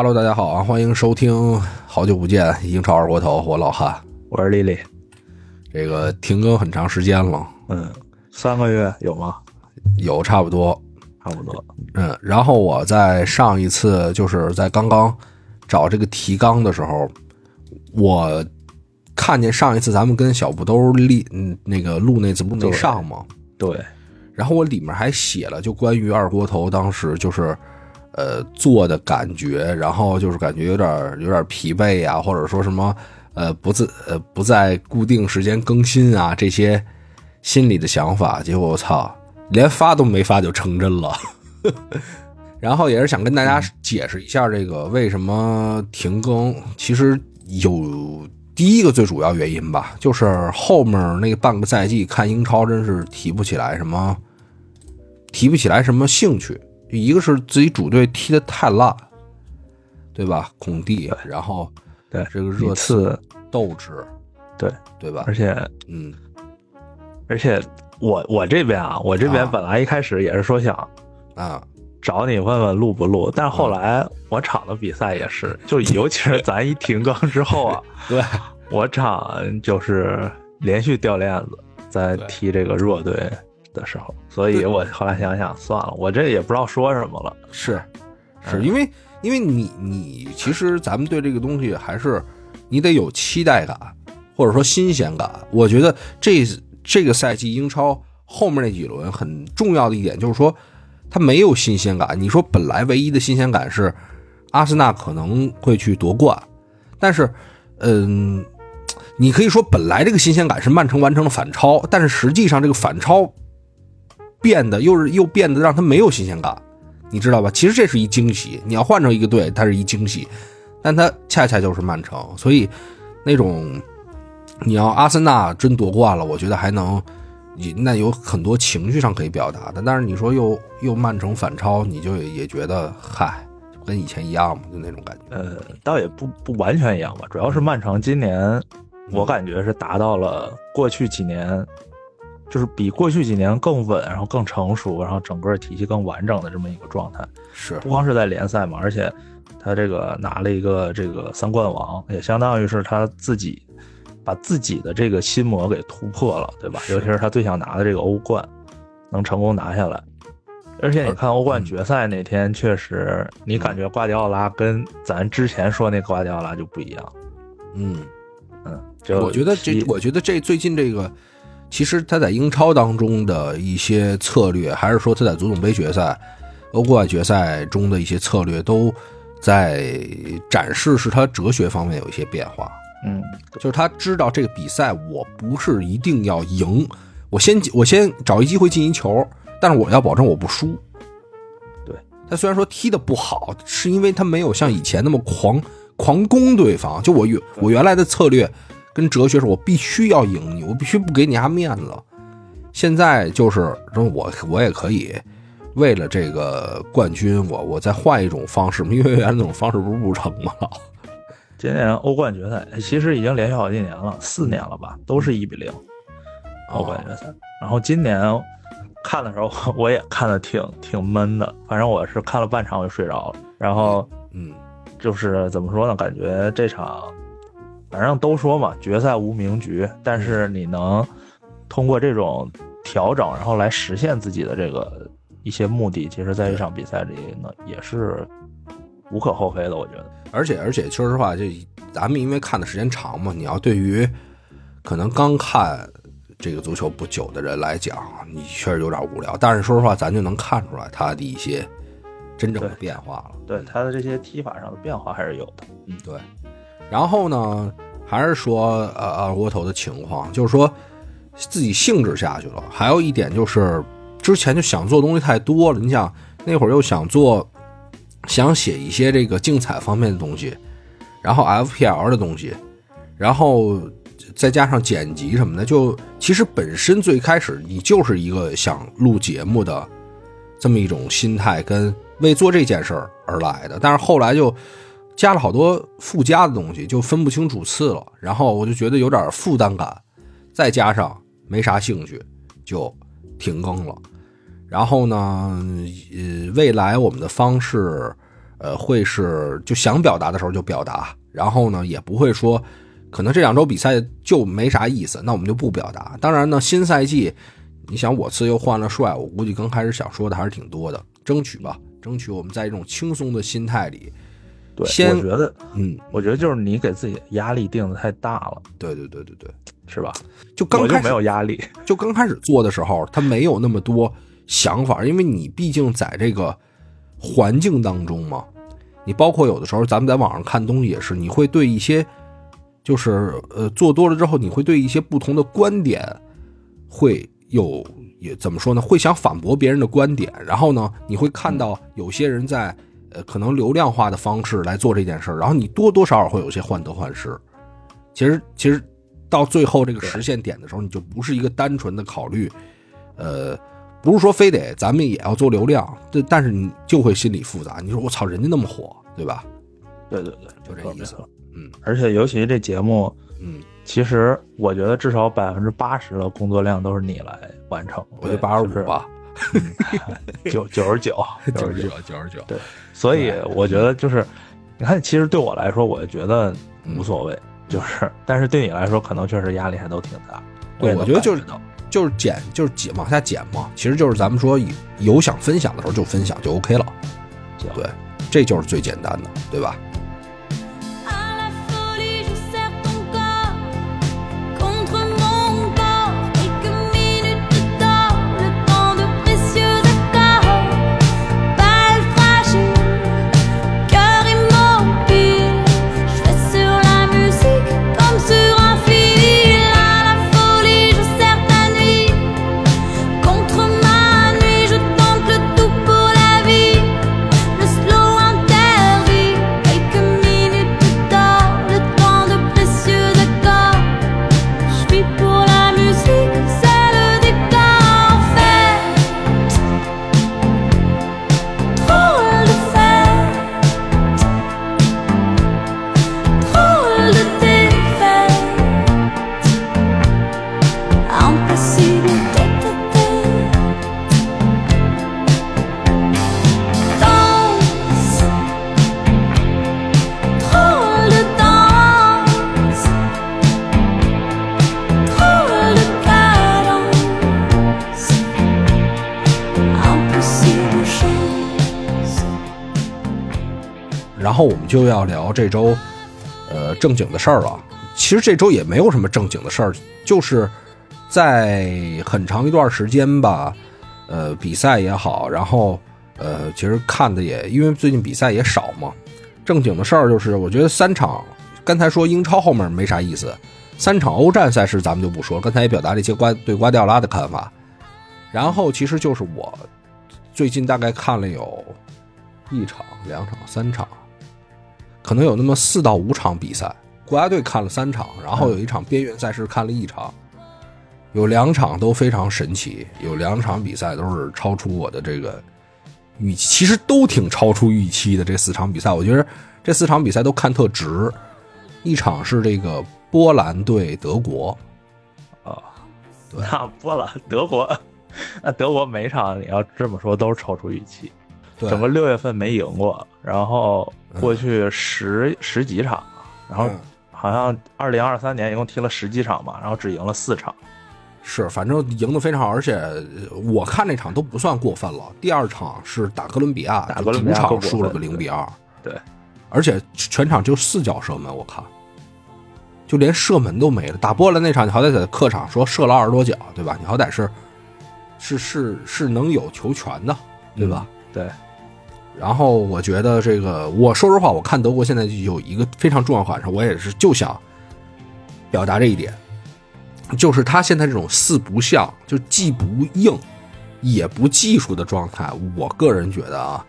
Hello，大家好啊，欢迎收听，好久不见，英超二锅头，我老汉，我是丽丽。这个停更很长时间了，嗯，三个月有吗？有差不多，差不多。嗯，然后我在上一次就是在刚刚找这个提纲的时候，我看见上一次咱们跟小布兜立嗯那个录那次不没上吗？对。然后我里面还写了，就关于二锅头当时就是呃做的感觉，然后就是感觉有点有点疲惫呀，或者说什么呃不自呃不在固定时间更新啊这些心里的想法，结果我操，连发都没发就成真了。然后也是想跟大家解释一下这个为什么停更，其实有第一个最主要原因吧，就是后面那半个赛季看英超真是提不起来什么。提不起来什么兴趣，一个是自己主队踢得太烂，对吧？孔蒂，然后对这个热刺斗志，对对吧？而且，嗯，而且我我这边啊，我这边本来一开始也是说想啊找你问问录不录，但是后来我场的比赛也是，就尤其是咱一停更之后啊，对我场就是连续掉链子，在踢这个弱队。的时候，所以我后来想想，算了，我这也不知道说什么了。是，是因为因为你你其实咱们对这个东西还是你得有期待感，或者说新鲜感。我觉得这这个赛季英超后面那几轮很重要的一点就是说，它没有新鲜感。你说本来唯一的新鲜感是阿森纳可能会去夺冠，但是嗯，你可以说本来这个新鲜感是曼城完成了反超，但是实际上这个反超。变得又是又变得让他没有新鲜感，你知道吧？其实这是一惊喜。你要换成一个队，它是一惊喜，但它恰恰就是曼城。所以那种你要阿森纳真夺冠了，我觉得还能，那有很多情绪上可以表达的。但是你说又又曼城反超，你就也觉得嗨，跟以前一样嘛，就那种感觉。呃，倒也不不完全一样吧，主要是曼城今年我感觉是达到了过去几年。就是比过去几年更稳，然后更成熟，然后整个体系更完整的这么一个状态。是，不光是在联赛嘛，而且他这个拿了一个这个三冠王，也相当于是他自己把自己的这个心魔给突破了，对吧？尤其是他最想拿的这个欧冠，能成功拿下来。而且你看欧冠决赛那天，确实你感觉瓜迪奥拉跟咱之前说那瓜迪奥拉就不一样。嗯嗯，我觉得这，我觉得这最近这个。其实他在英超当中的一些策略，还是说他在足总杯决赛、欧冠决赛中的一些策略，都在展示是他哲学方面有一些变化。嗯，就是他知道这个比赛我不是一定要赢，我先我先找一机会进一球，但是我要保证我不输。对他虽然说踢的不好，是因为他没有像以前那么狂狂攻对方。就我原我原来的策略。跟哲学是我必须要赢你，我必须不给你家面子。现在就是说，我我也可以为了这个冠军，我我再换一种方式，因为原来那种方式不是不成吗？今年欧冠决赛其实已经连续好几年了，四年了吧，都是一比零欧冠决赛。然后今年看的时候，我也看的挺挺闷的，反正我是看了半场我就睡着了。然后嗯，就是怎么说呢？感觉这场。反正都说嘛，决赛无名局，但是你能通过这种调整，然后来实现自己的这个一些目的，其实在这场比赛里呢，也是无可厚非的。我觉得，而且而且，说实话，这咱们因为看的时间长嘛，你要对于可能刚看这个足球不久的人来讲，你确实有点无聊。但是说实话，咱就能看出来他的一些真正的变化了。对他的这些踢法上的变化还是有的。嗯，对。然后呢，还是说，呃，二锅头的情况，就是说自己兴致下去了。还有一点就是，之前就想做东西太多了。你想那会儿又想做，想写一些这个竞彩方面的东西，然后 FPL 的东西，然后再加上剪辑什么的，就其实本身最开始你就是一个想录节目的这么一种心态，跟为做这件事儿而来的。但是后来就。加了好多附加的东西，就分不清主次了。然后我就觉得有点负担感，再加上没啥兴趣，就停更了。然后呢，呃，未来我们的方式，呃，会是就想表达的时候就表达，然后呢，也不会说可能这两周比赛就没啥意思，那我们就不表达。当然呢，新赛季，你想我次又换了帅，我估计刚开始想说的还是挺多的，争取吧，争取我们在一种轻松的心态里，对，先我觉得，嗯，我觉得就是你给自己压力定的太大了，对对对对对，是吧？就刚开始就没有压力，就刚开始做的时候，他没有那么多想法，因为你毕竟在这个环境当中嘛。你包括有的时候咱们在网上看东西也是，你会对一些就是呃做多了之后，你会对一些不同的观点会有也怎么说呢？会想反驳别人的观点，然后呢，你会看到有些人在呃可能流量化的方式来做这件事儿，然后你多多少少会有些患得患失。其实其实到最后这个实现点的时候，你就不是一个单纯的考虑，呃，不是说非得咱们也要做流量，但但是你就会心里复杂。你说我操，人家那么火，对吧？对对对，就这意思。嗯而且尤其这节目，嗯，其实我觉得至少百分之八十的工作量都是你来完成，我觉得八十五吧，九 九十九，九十九。九九十九，对所以我觉得就是，你看，其实对我来说，我觉得嗯无所谓，就是，但是对你来说，可能确实压力还都挺大。对我觉得就是就是减就是减往下减嘛，其实就是咱们说有想分享的时候就分享就 OK 了，对，这就是最简单的，对吧？后我们就要聊这周，呃，正经的事儿了。其实这周也没有什么正经的事儿，就是在很长一段时间吧，呃，比赛也好，然后呃，其实看的也因为最近比赛也少嘛。正经的事儿就是，我觉得三场，刚才说英超后面没啥意思，三场欧战赛事咱们就不说，刚才也表达了一些瓜对瓜迪奥拉的看法。然后其实就是我最近大概看了有一场、两场、三场，可能有那么四到五场比赛。国家队看了三场，然后有一场边缘赛事看了一场，有两场都非常神奇，有两场比赛都是超出我的这个预期，其实都挺超出预期的。这四场比赛，我觉得这四场比赛都看特值。一场是这个波兰对德国，啊，对那波兰、德国，那德国每场你要这么说都是超出预期，对整个六月份没赢过，然后过去十、十几场，然后嗯好像二零二三年一共踢了十几场吧，然后只赢了四场，是，反正赢得非常好，而且呃我看那场都不算过分了。第二场是打哥伦比亚，打哥伦比亚主更过分场输了个零比二，对，而且全场就四脚射门，我看，就连射门都没了。打波兰那场，你好歹在客场说射了二十多脚，对吧？你好歹是是是是能有球权的，对吧？对，然后我觉得这个，我说实话，我看德国现在有一个非常重要感受，我也是就想表达这一点，就是他现在这种四不像，就既不硬也不技术的状态，我个人觉得啊，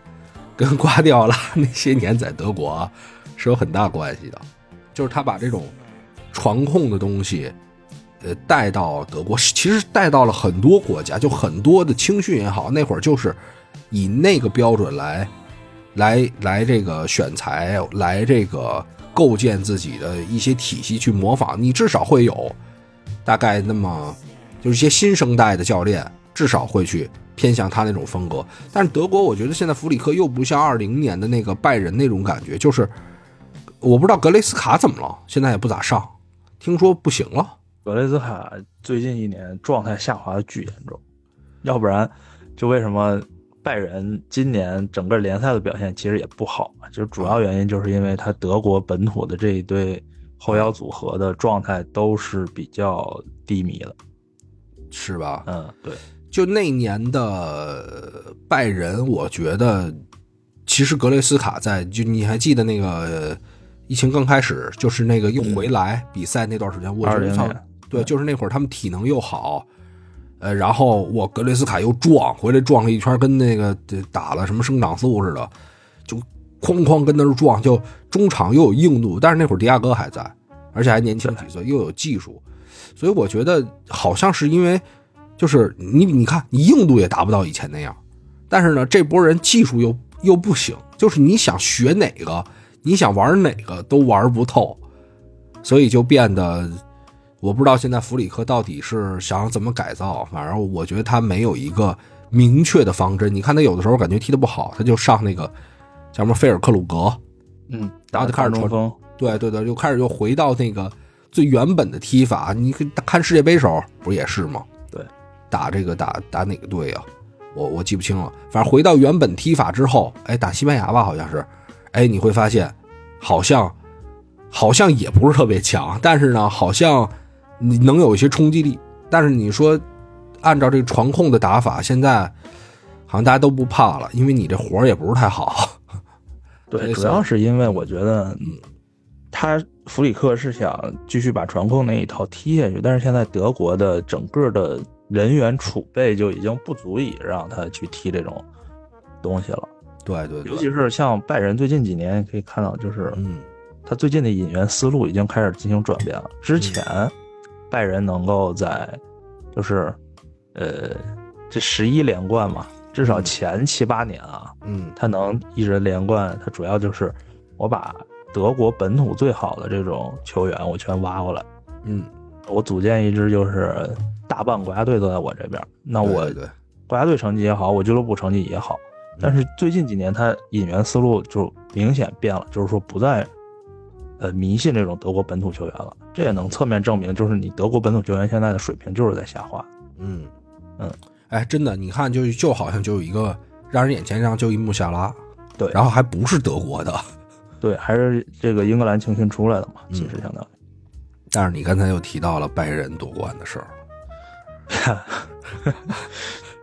跟瓜迪奥拉那些年在德国是有很大关系的，就是他把这种传控的东西。呃，带到德国，其实带到了很多国家，就很多的青训也好，那会儿就是以那个标准来，来来这个选材，来这个构建自己的一些体系去模仿。你至少会有大概那么，就是一些新生代的教练，至少会去偏向他那种风格。但是德国，我觉得现在弗里克又不像二零年的那个拜仁那种感觉，就是我不知道格雷斯卡怎么了，现在也不咋上，听说不行了。格雷斯卡最近一年状态下滑的巨严重，要不然就为什么拜仁今年整个联赛的表现其实也不好啊？就主要原因就是因为他德国本土的这一对后腰组合的状态都是比较低迷的。是吧？嗯，对，就那年的拜仁，我觉得其实格雷斯卡在，就你还记得那个疫情刚开始，就是那个又回来比赛那段时间，我觉二得对，就是那会儿他们体能又好，呃，然后我格雷斯卡又撞，回来撞了一圈，跟那个打了什么生长素似的，就哐哐跟那儿撞，就中场又有硬度，但是那会儿迪亚哥还在，而且还年轻几岁，又有技术，所以我觉得好像是因为，就是你你看你硬度也达不到以前那样，但是呢，这波人技术又又不行，就是你想学哪个，你想玩哪个都玩不透，所以就变得。我不知道现在弗里克到底是想怎么改造，反正我觉得他没有一个明确的方针。你看他有的时候感觉踢得不好，他就上那个叫什么菲尔克鲁格，嗯，然后就开始传中锋，对对对，就开始又回到那个最原本的踢法。你看世界杯时候不也是吗？对，打这个打打哪个队啊？我我记不清了。反正回到原本踢法之后，哎，打西班牙吧，好像是，哎，你会发现好像好像也不是特别强，但是呢，好像你能有一些冲击力。但是你说按照这个传控的打法，现在好像大家都不怕了，因为你这活儿也不是太好。对，主要是因为我觉得，嗯，他弗里克是想继续把传控那一套踢下去，但是现在德国的整个的人员储备就已经不足以让他去踢这种东西了。对对对，尤其是像拜仁最近几年可以看到，就是嗯他最近的引援思路已经开始进行转变了。之前拜仁能够在就是呃这十一连冠嘛，至少前七八年啊，嗯。他能一直连冠，他主要就是我把德国本土最好的这种球员我全挖过来，嗯，我组建一支就是大半国家队都在我这边，那我国家队成绩也好，我俱乐部成绩也好，但是最近几年他引援思路就明显变了，就是说不再呃迷信这种德国本土球员了。这也能侧面证明，就是你德国本土球员现在的水平就是在下滑。嗯嗯，哎，真的，你看就就好像就有一个让人眼前一亮，就一穆夏拉，对，然后还不是德国的，对，还是这个英格兰青训出来的嘛，嗯其实相当于。但是你刚才又提到了拜仁夺冠的事儿，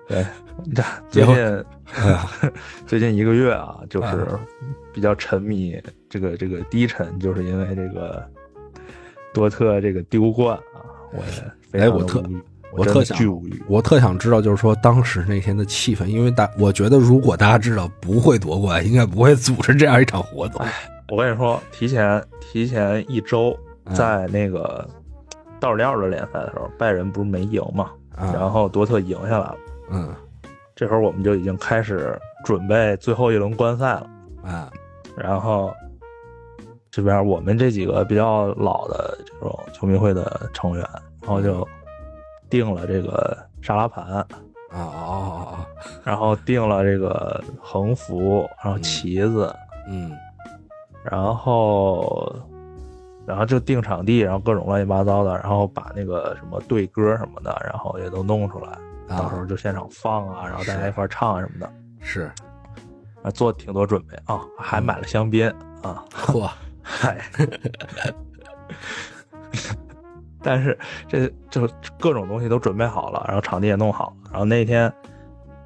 对，这 最近 哎，最近一个月啊，就是啊比较沉迷这个这个低沉，就是因为这个多特这个丢冠啊，我也非常哎我特我特想。我特想知道，就是说当时那天的气氛，因为大我觉得如果大家知道不会夺冠，应该不会组织这样一场活动。我跟你说，提前提前一周，嗯在那个倒数第二轮联赛的时候，拜仁不是没赢嘛，啊然后多特赢下来了。嗯。这会儿我们就已经开始准备最后一轮观赛了。啊。然后这边我们这几个比较老的这种球迷会的成员，然后就定了这个沙拉盘，啊然后定了这个横幅，然后旗子，嗯然后然后就定场地，然后各种乱七八糟的，然后把那个什么对歌什么的，然后也都弄出来，啊到时候就现场放啊，然后大家一块儿唱啊什么的，是。啊，做挺多准备啊，还买了香槟啊。嚯。嗨，但是这就各种东西都准备好了，然后场地也弄好了，然后那天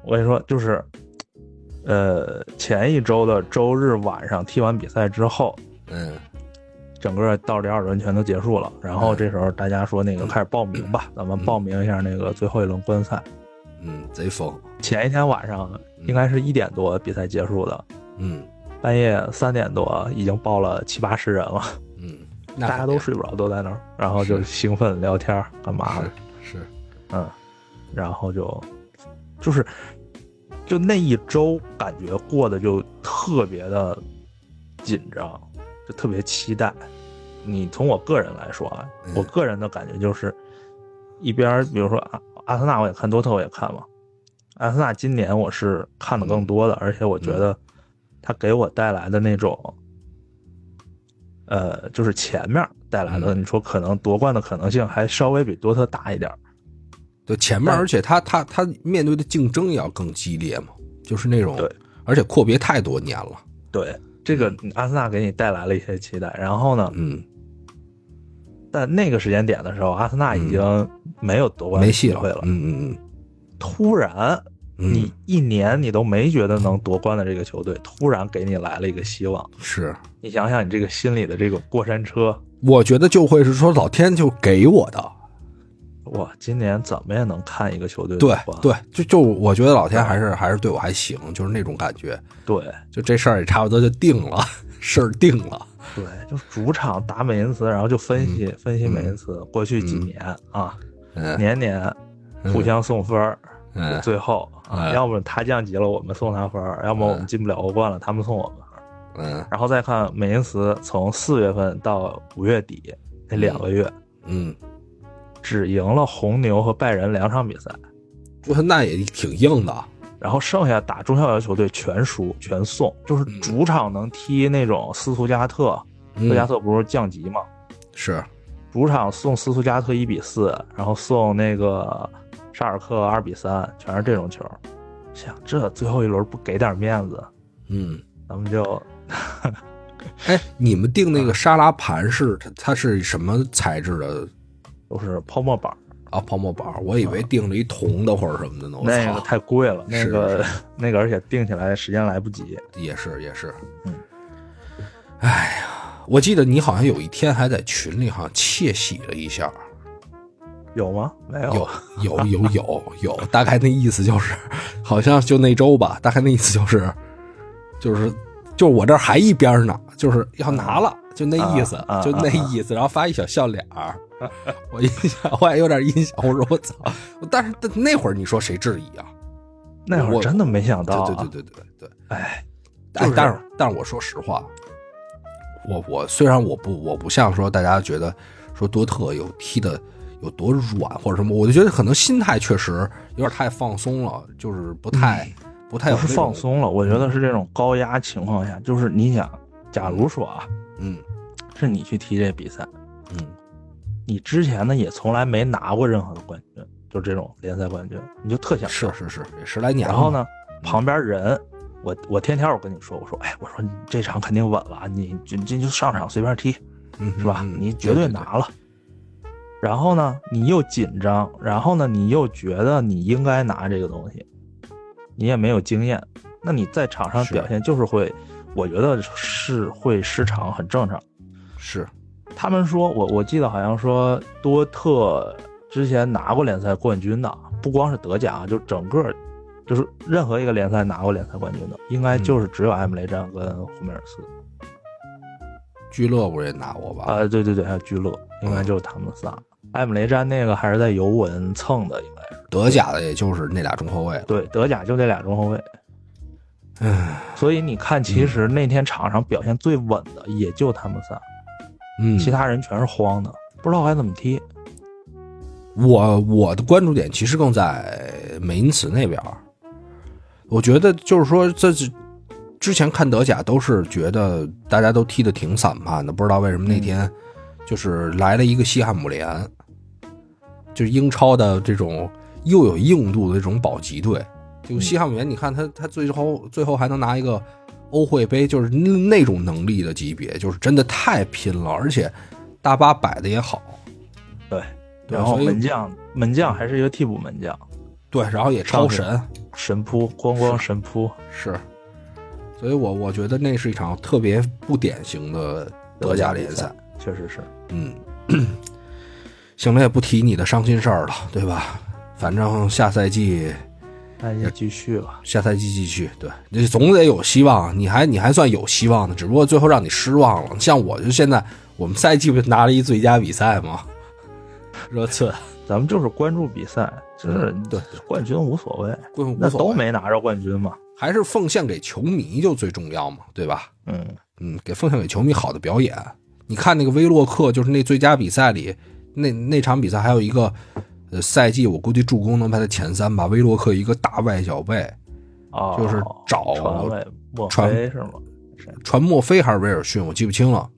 我跟你说，就是呃前一周的周日晚上踢完比赛之后，嗯整个倒数第二轮全都结束了，然后嗯。这时候大家说那个开始报名吧，咱们报名一下那个最后一轮观赛。嗯贼疯。前一天晚上应该是一点多比赛结束的，嗯。半夜三点多已经报了七八十人了。嗯，大家都睡不着，都在那儿，然后就兴奋聊天干嘛的，是是。嗯，然后就就是就那一周感觉过得就特别的紧张，就特别期待。你从我个人来说啊，嗯我个人的感觉就是，一边比如说阿阿森纳我也看，多特我也看嘛，阿森纳今年我是看的更多的，而且我觉得他给我带来的那种，呃，就是前面带来的，你说可能夺冠的可能性还稍微比多特大一点。对前面，而且他他他面对的竞争也要更激烈嘛，就是那种对，而且阔别太多年了，对，这个阿森纳给你带来了一些期待，然后呢，嗯，在那个时间点的时候，阿森纳已经没有夺冠的没戏机会了。嗯嗯嗯。突然，嗯，你一年你都没觉得能夺冠的这个球队，突然给你来了一个希望。是，你想想，你这个心里的这个过山车，我觉得就会是说老天就给我的，哇，今年怎么也能看一个球队对对，就就我觉得老天还是还是对我还行，就是那种感觉，对就这事儿也差不多就定了，事儿定了，对，就主场打美因茨，然后就分析、分析美因茨过去几嗯年啊，嗯年年互相送分最后要么他降级了，我们送他分儿；要么我们进不了欧冠了，他们送我们。嗯然后再看美因茨从四月份到五月底那两个月，嗯，只赢了红牛和拜仁两场比赛，我说那也挺硬的，然后剩下打中下游球队全输全送，就是主场能踢那种斯图加特，斯图加嗯，特不是降级吗，是，主场送斯图加特一比四，然后送那个沙尔克二比三，全是这种球。想这最后一轮不给点面子，嗯。咱们就 哎，你们定那个沙拉盘是它它是什么材质的都是泡沫板儿，啊？泡沫板儿，我以为订了一铜的或者什么的呢。那个太贵了，那是个 那个而且定起来时间来不及。也是也是，嗯，哎呀，我记得你好像有一天还在群里好像窃喜了一下，有吗？没有。有有有有有，大概那意思就是，好像就那周吧，大概那意思就是，就是就是我这儿还一边呢，就是要拿了，就那意思，啊啊就那意思，然后发一小笑脸儿。我印象我也有点印象，我说我操！但是但那会儿你说谁质疑啊？那会儿我真的没想到、啊。对对对对对对。哎，哎就是，但是但是我说实话，我我虽然我不我不像说大家觉得说多特有踢的有多软或者什么，我就觉得可能心态确实有点太放松了，就是不太、不太有不是放，松了，我觉得是这种高压情况下，就是你想，假如说啊，嗯是你去踢这比赛，嗯。你之前呢也从来没拿过任何的冠军，就这种联赛冠军，你就特想是是是，也十来年。然后呢，旁边人，我我天天我跟你说，我说，哎，我说你这场肯定稳了，你就你就上场随便踢，嗯，是吧？嗯你绝对拿了。然后呢，你又紧张，然后呢，你又觉得你应该拿这个东西，你也没有经验，那你在场上表现就是会，我觉得是会失常，很正常。是他们说我我记得好像说多特之前拿过联赛冠军的，不光是德甲，就整个就是任何一个联赛拿过联赛冠军的，应该就是只有埃姆雷战跟胡梅尔斯。俱乐部也拿过吧？啊、对对对，还有居乐，应该就是他们仨。埃姆雷詹那个还是在尤文蹭的，应该是。德甲的也就是那俩中后卫了。对，德甲就那俩中后卫。唉，所以你看，其实那天场上表现最稳的也就他们仨，嗯，其他人全是慌的，不知道该怎么踢。我我的关注点其实更在美因茨那边儿。我觉得就是说，这是之前看德甲都是觉得大家都踢得挺散漫的，不知道为什么那天就是来了一个西汉姆联，就是英超的这种又有硬度的这种保级队。就西汉姆联，你看他他最后最后还能拿一个欧会杯，就是那那种能力的级别，就是真的太拼了，而且大巴摆的也好。对，对然后门将门将还是一个替补门将，对，然后也超神，神扑，咣咣神扑。是，所以我我觉得那是一场特别不典型的德甲联赛。，确实是。嗯，行了，也不提你的伤心事儿了，对吧？反正下赛季那也继续吧。下赛季继续，对，你总得有希望。你还你还算有希望的，只不过最后让你失望了。像我就现在，我们赛季不是拿了一最佳比赛吗？热刺，咱们就是关注比赛，就是嗯对冠军无所谓，无那所谓都没拿着冠军嘛。还是奉献给球迷就最重要嘛，对吧？嗯，嗯，给奉献给球迷好的表演。你看那个威洛克，就是那最佳比赛里，那那场比赛还有一个，呃，赛季我估计助攻能排在前三吧。威洛克一个大外脚背，哦，就是找传传菲是吗？传墨菲还是威尔逊，我记不清了。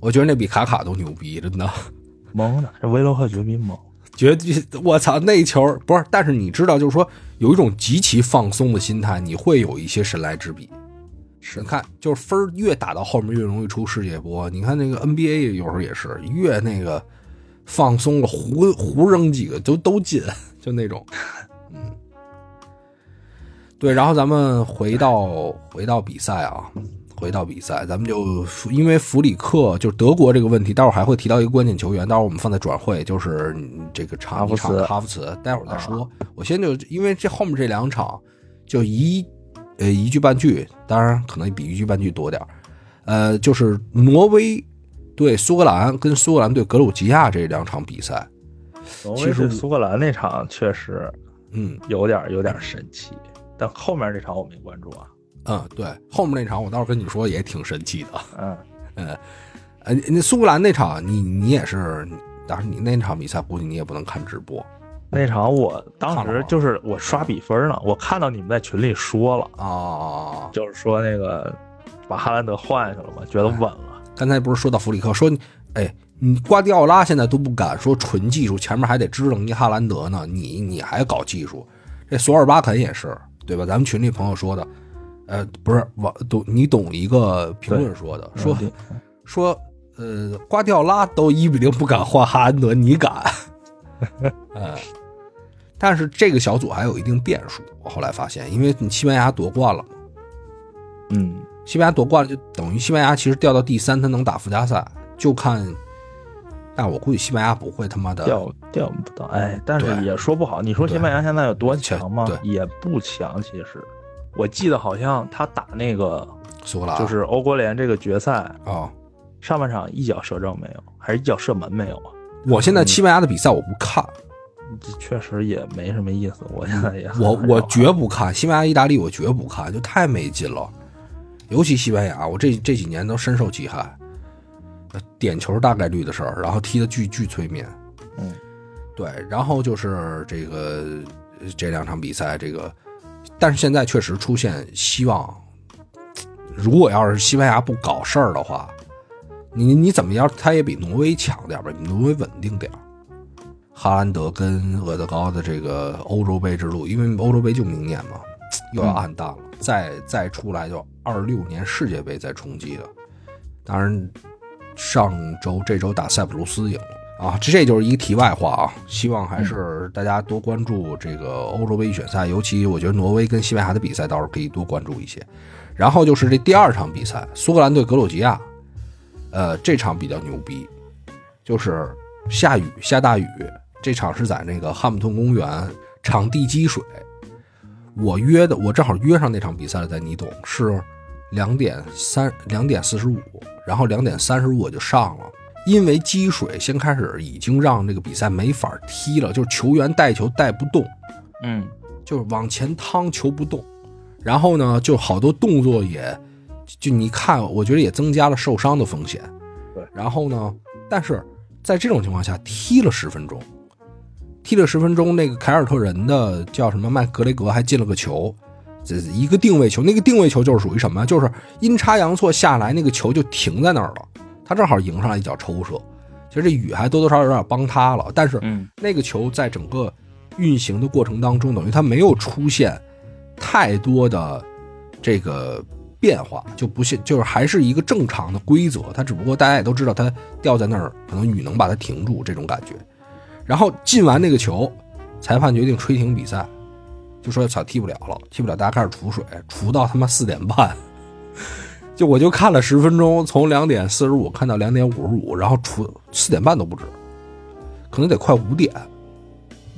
我觉得那比卡卡都牛逼，真的。蒙的，这威洛克绝逼蒙。绝对，我操，那球不是，但是你知道，就是说有一种极其放松的心态，你会有一些神来之笔。是你看，就是分儿越打到后面越容易出世界波。你看那个 NBA 有时候也是越那个放松了，胡胡扔几个都都进，就那种。嗯，对，然后咱们回到回到比赛啊，回到比赛，咱们就因为弗里克就是德国这个问题，待会儿还会提到一个关键球员，待会儿我们放在转会，就是这个场一哈弗茨场哈弗茨，待会儿再说。我先就因为这后面这两场就一呃一句半句，当然可能比一句半句多点儿呃，就是挪威对苏格兰跟苏格兰对格鲁吉亚这两场比赛，其实苏格兰那场确实嗯有点有点神奇，但后面这场我没关注啊。嗯，对，后面那场我倒是跟你说也挺神奇的。嗯，呃，那苏格兰那场你你也是，当然你那场比赛估计你也不能看直播那场我当时就是我刷比分呢，我看到你们在群里说了，啊。就是说那个把哈兰德换下去了嘛，觉得稳了。刚才不是说到弗里克，说你哎，你瓜迪奥拉现在都不敢说纯技术，前面还得支棱一哈兰德呢，你你还搞技术，这索尔巴肯也是对吧？咱们群里朋友说的，呃，不是我懂你懂一个评论说的，说嗯说呃，瓜迪奥拉都一比零不敢换哈兰德，你敢？呃，但是这个小组还有一定变数。我后来发现，因为你西班牙夺冠了嘛，嗯，西班牙夺冠了，就等于西班牙其实掉到第三，他能打附加赛，就看。但我估计西班牙不会他妈的掉掉不到，哎，但是也说不好。你说西班牙现在有多强吗？也不强，其实。我记得好像他打那个苏格兰，就是欧国联这个决赛，啊、上半场一脚射正没有，还是一脚射门没有啊？我现在西班牙的比赛我不看，这确实也没什么意思。我现在也我我绝不看西班牙、意大利，我绝不看，就太没劲了。尤其西班牙，我这这几年都深受其害。呃点球大概率的事儿，然后踢的巨巨催眠。嗯，对，然后就是这个呃这两场比赛，这个，但是现在确实出现希望。如果要是西班牙不搞事儿的话，你你怎么样，他也比挪威强点儿吧，比挪威稳定点儿。哈兰德跟厄德高的这个欧洲杯之路，因为欧洲杯就明年嘛，又要暗淡了，再再出来就二六年世界杯再冲击了。当然，上周这周打塞浦路斯赢了啊，这这就是一个题外话啊。希望还是大家多关注这个欧洲杯预选赛，尤其我觉得挪威跟西班牙的比赛倒是可以多关注一些。然后就是这第二场比赛，苏格兰对格鲁吉亚，呃，这场比较牛逼，就是下雨下大雨，这场是在那个汉姆顿公园，场地积水。我约的，我正好约上那场比赛了，在你懂是两点三两点四十五，然后两点三十五我就上了，因为积水，先开始已经让这个比赛没法踢了，就是球员带球带不动，嗯，就是往前趟球不动，然后呢，就好多动作也，就你看，我觉得也增加了受伤的风险。对，然后呢，但是在这种情况下踢了十分钟，踢了十分钟，那个凯尔特人的叫什么麦格雷格还进了个球，这一个定位球，那个定位球就是属于什么呀？就是阴差阳错下来，那个球就停在那儿了，他正好迎上来一脚抽射。其实这雨还多多少少有点帮他了，但是嗯那个球在整个运行的过程当中，等于他没有出现太多的这个变化，就不信就是还是一个正常的规则。它只不过大家也都知道，它掉在那儿，可能雨能把它停住这种感觉。然后进完那个球，裁判决定吹停比赛，就说操踢不了了，踢不了，大家开始储水，储到他妈四点半。就我就看了十分钟，从两点四十五看到两点五十五，然后除四点半都不止，可能得快五点，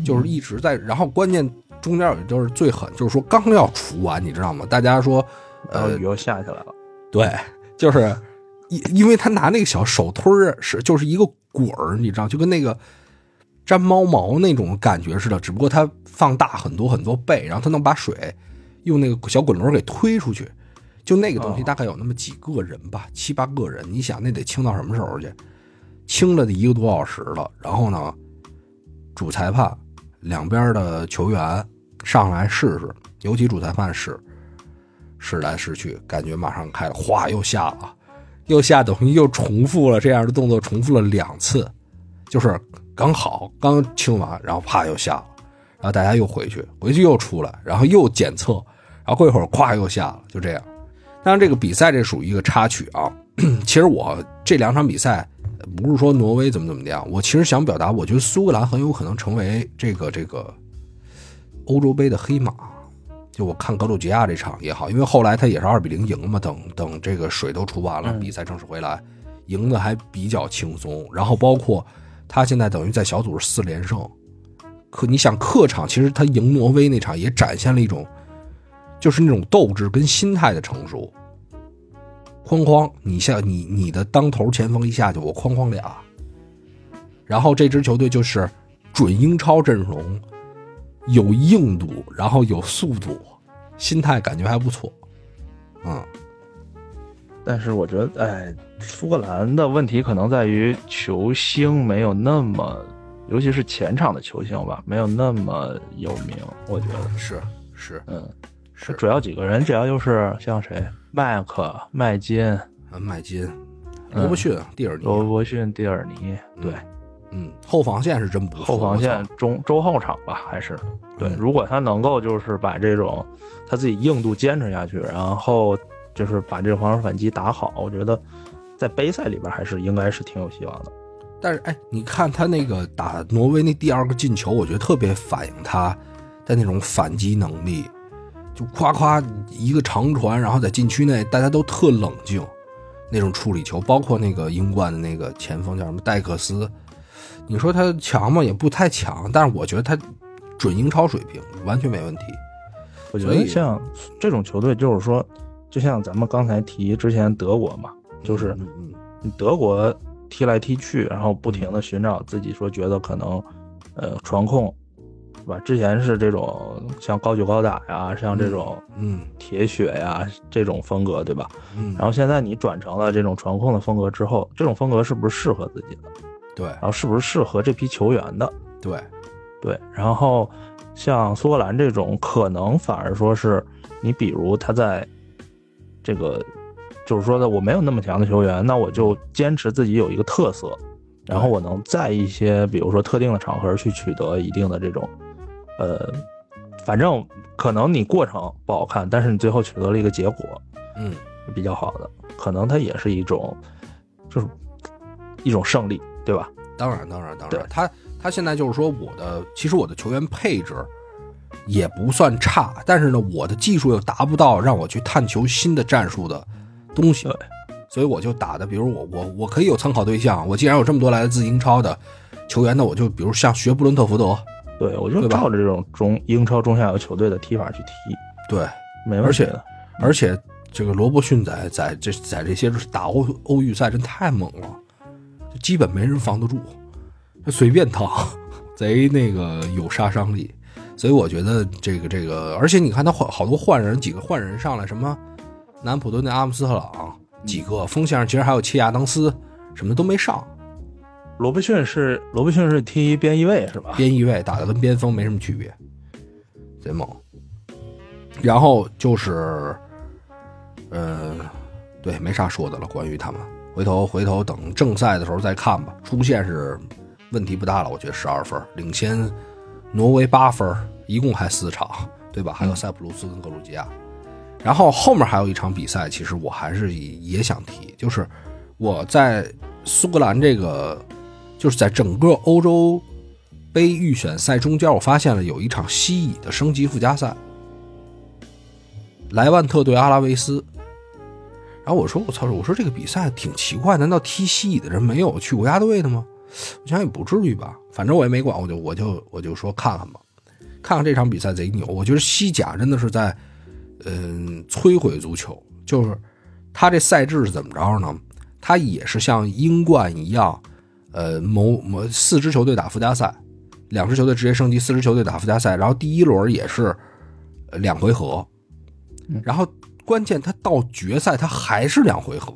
就是一直在。然后关键中间有就是最狠，就是说刚要除完，你知道吗？大家说，呃雨，又下起来了。对，就是因因为他拿那个小手推儿是就是一个滚儿，你知道，就跟那个粘猫毛那种感觉似的，只不过它放大很多很多倍，然后它能把水用那个小滚轮给推出去。就那个东西大概有那么几个人吧，七八个人，你想那得清到什么时候去？清了得一个多小时了，然后呢，主裁判两边的球员上来试试，尤其主裁判试试来试去，感觉马上开了，哗又下了，又下等于又重复了这样的动作，重复了两次，就是刚好刚清完，然后啪又下了，然后大家又回去，回去又出来，然后又检测，然后过一会儿咵又下了，就这样。当然，这个比赛这属于一个插曲啊。其实我这两场比赛不是说挪威怎么怎么样，我其实想表达，我觉得苏格兰很有可能成为这个这个欧洲杯的黑马。就我看格鲁吉亚这场也好，因为后来他也是二比零赢嘛，等等这个水都出完了，比赛正式回来，赢的还比较轻松。然后包括他现在等于在小组是四连胜，可你想客场其实他赢挪威那场也展现了一种，就是那种斗志跟心态的成熟。哐哐，你下你你的当头前锋一下去，我哐哐俩。然后这支球队就是准英超阵容，有硬度，然后有速度，心态感觉还不错。嗯，但是我觉得，哎，苏格兰的问题可能在于球星没有那么，尤其是前场的球星吧，没有那么有名。我觉得，是是嗯，是，主要几个人，主要就是像谁，麦克、麦金、呃麦金、罗伯逊、蒂尔尼，罗伯逊、蒂尔尼，对，嗯，后防线是真不错。后防线中中后场吧，还是对。嗯如果他能够就是把这种他自己硬度坚持下去，然后就是把这个防守反击打好，我觉得在杯赛里边还是应该是挺有希望的。但是哎，你看他那个打挪威那第二个进球，我觉得特别反映他的那种反击能力，就夸夸一个长传，然后在禁区内大家都特冷静，那种处理球，包括那个英冠的那个前锋叫什么戴克斯，你说他强吗？也不太强，但是我觉得他准英超水平，完全没问题。我觉得像这种球队，就是说，就像咱们刚才提之前德国嘛，就是德国踢来踢去，然后不停的寻找自己说觉得可能，呃，传控，是吧？之前是这种像高举高打呀，像这种嗯铁血呀这种风格，对吧？嗯，然后现在你转成了这种传控的风格之后，这种风格是不是适合自己的？对然后是不是适合这批球员的？对，对，然后像苏格兰这种，可能反而说是你，比如他在这个，就是说的我没有那么强的球员，那我就坚持自己有一个特色，然后我能在一些比如说特定的场合去取得一定的这种，呃，反正可能你过程不好看，但是你最后取得了一个结果嗯是比较好的，可能它也是一种，就是一种胜利，对吧？当然，当然，当然，他他现在就是说，我的其实我的球员配置也不算差，但是呢，我的技术又达不到让我去探求新的战术的东西。对，所以我就打的，比如我我我可以有参考对象，我既然有这么多来自英超的球员，那我就比如像学布伦特福德，对，我就照着这种中英超中下游球队的踢法去踢，对，没问而且题的。而且这个罗伯逊在在这在这些打欧欧预赛真太猛了，就基本没人防得住，就随便趟，贼那个有杀伤力。所以我觉得这个这个，而且你看他换好多换人，几个换人上来，什么南普敦的阿姆斯特朗，几个锋线上其实还有切亚当斯，什么都没上，罗伯逊是罗伯逊是踢边翼位是吧？边翼位打的跟边锋没什么区别，贼猛。然后就是，呃，对，没啥说的了。关于他们，回头回头等正赛的时候再看吧。出线是问题不大了，我觉得十二分，领先挪威八分，一共还四场，对吧？还有塞浦路斯跟格鲁吉亚。然后后面还有一场比赛，其实我还是也想提，就是我在苏格兰这个，就是在整个欧洲杯预选赛中间，我发现了有一场西乙的升级附加赛，莱万特对阿拉维斯。然后我说我操，我说这个比赛挺奇怪，难道踢西乙的人没有去国家队的吗？我想也不至于吧，反正我也没管，我就我就我就说看看吧，看看这场比赛贼牛。我觉得西甲真的是在嗯摧毁足球，就是他这赛制是怎么着呢？他也是像英冠一样，呃，某某四支球队打附加赛，两支球队直接升级，四支球队打附加赛，然后第一轮也是呃两回合，然后关键他到决赛他还是两回合，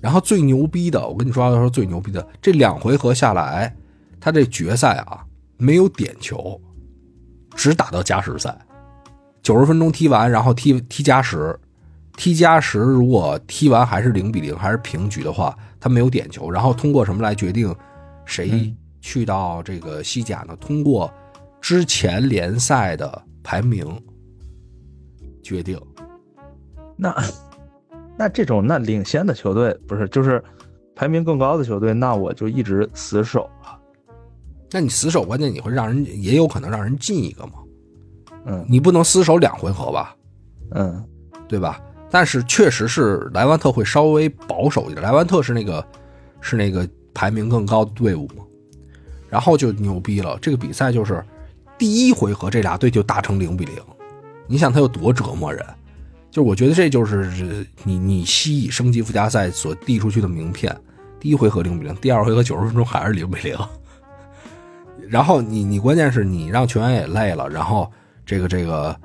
然后最牛逼的，我跟你说说最牛逼的，这两回合下来，他这决赛啊没有点球，只打到加时赛，九十分钟踢完，然后踢踢加时，踢加时如果踢完还是零比零还是平局的话，他没有点球，然后通过什么来决定谁去到这个西甲呢？通过之前联赛的排名决定。那 那这种那领先的球队不是就是排名更高的球队，那我就一直死守啊。那你死守，关键你会让人也有可能让人进一个嘛？嗯你不能死守两回合吧？嗯对吧？但是确实是莱万特会稍微保守一点，莱万特是那个是那个排名更高的队伍嘛，然后就牛逼了。这个比赛就是第一回合这俩队就打成零比零，你想他有多折磨人？就是我觉得这就是你你西乙升级附加赛所递出去的名片，第一回合零比零，第二回合九十分钟还是零比零。然后你你关键是你让球员也累了，然后这个这个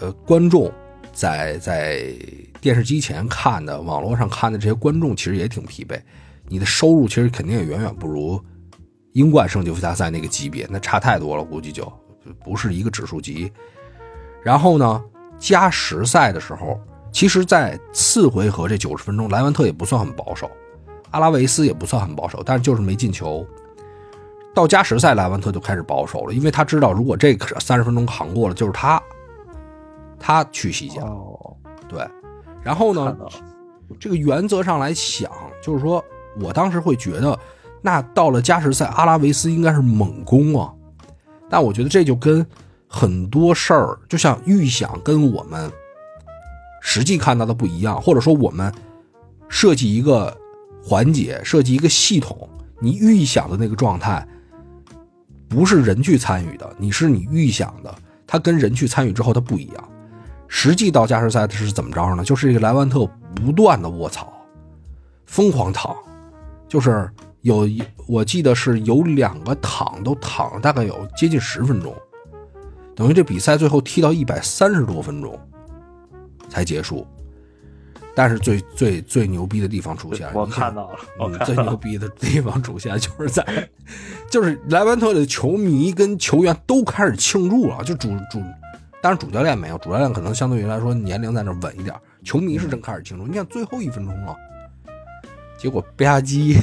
呃观众在在电视机前看的、网络上看的这些观众其实也挺疲惫，你的收入其实肯定也远远不如英冠升级附加赛那个级别，那差太多了，估计就不是一个指数级。然后呢，加时赛的时候，其实，在次回合这九十分钟，莱万特也不算很保守，阿拉维斯也不算很保守，但是就是没进球。到加时赛，莱万特就开始保守了，因为他知道，如果这个三十分钟扛过了，就是他，他去西甲。哦，对，然后呢这个原则上来想，就是说我当时会觉得，那到了加时赛，阿拉维斯应该是猛攻啊。但我觉得这就跟很多事儿，就像预想跟我们实际看到的不一样，或者说我们设计一个环节，设计一个系统，你预想的那个状态，不是人去参与的，你是你预想的，它跟人去参与之后它不一样。实际到加时赛是怎么着呢？就是这个莱万特不断的卧槽，疯狂躺，就是有一我记得是有两个躺都躺了大概有接近十分钟，等于这比赛最后踢到一百三十多分钟才结束。但是最最最牛逼的地方出现了，我看到了，我看到了，牛逼的地方出现就是在，就是莱万特的球迷跟球员都开始庆祝了，就主主，当然主教练没有，主教练可能相对于来说年龄在那儿稳一点，球迷是真开始庆祝。你看最后一分钟了，结果吧唧，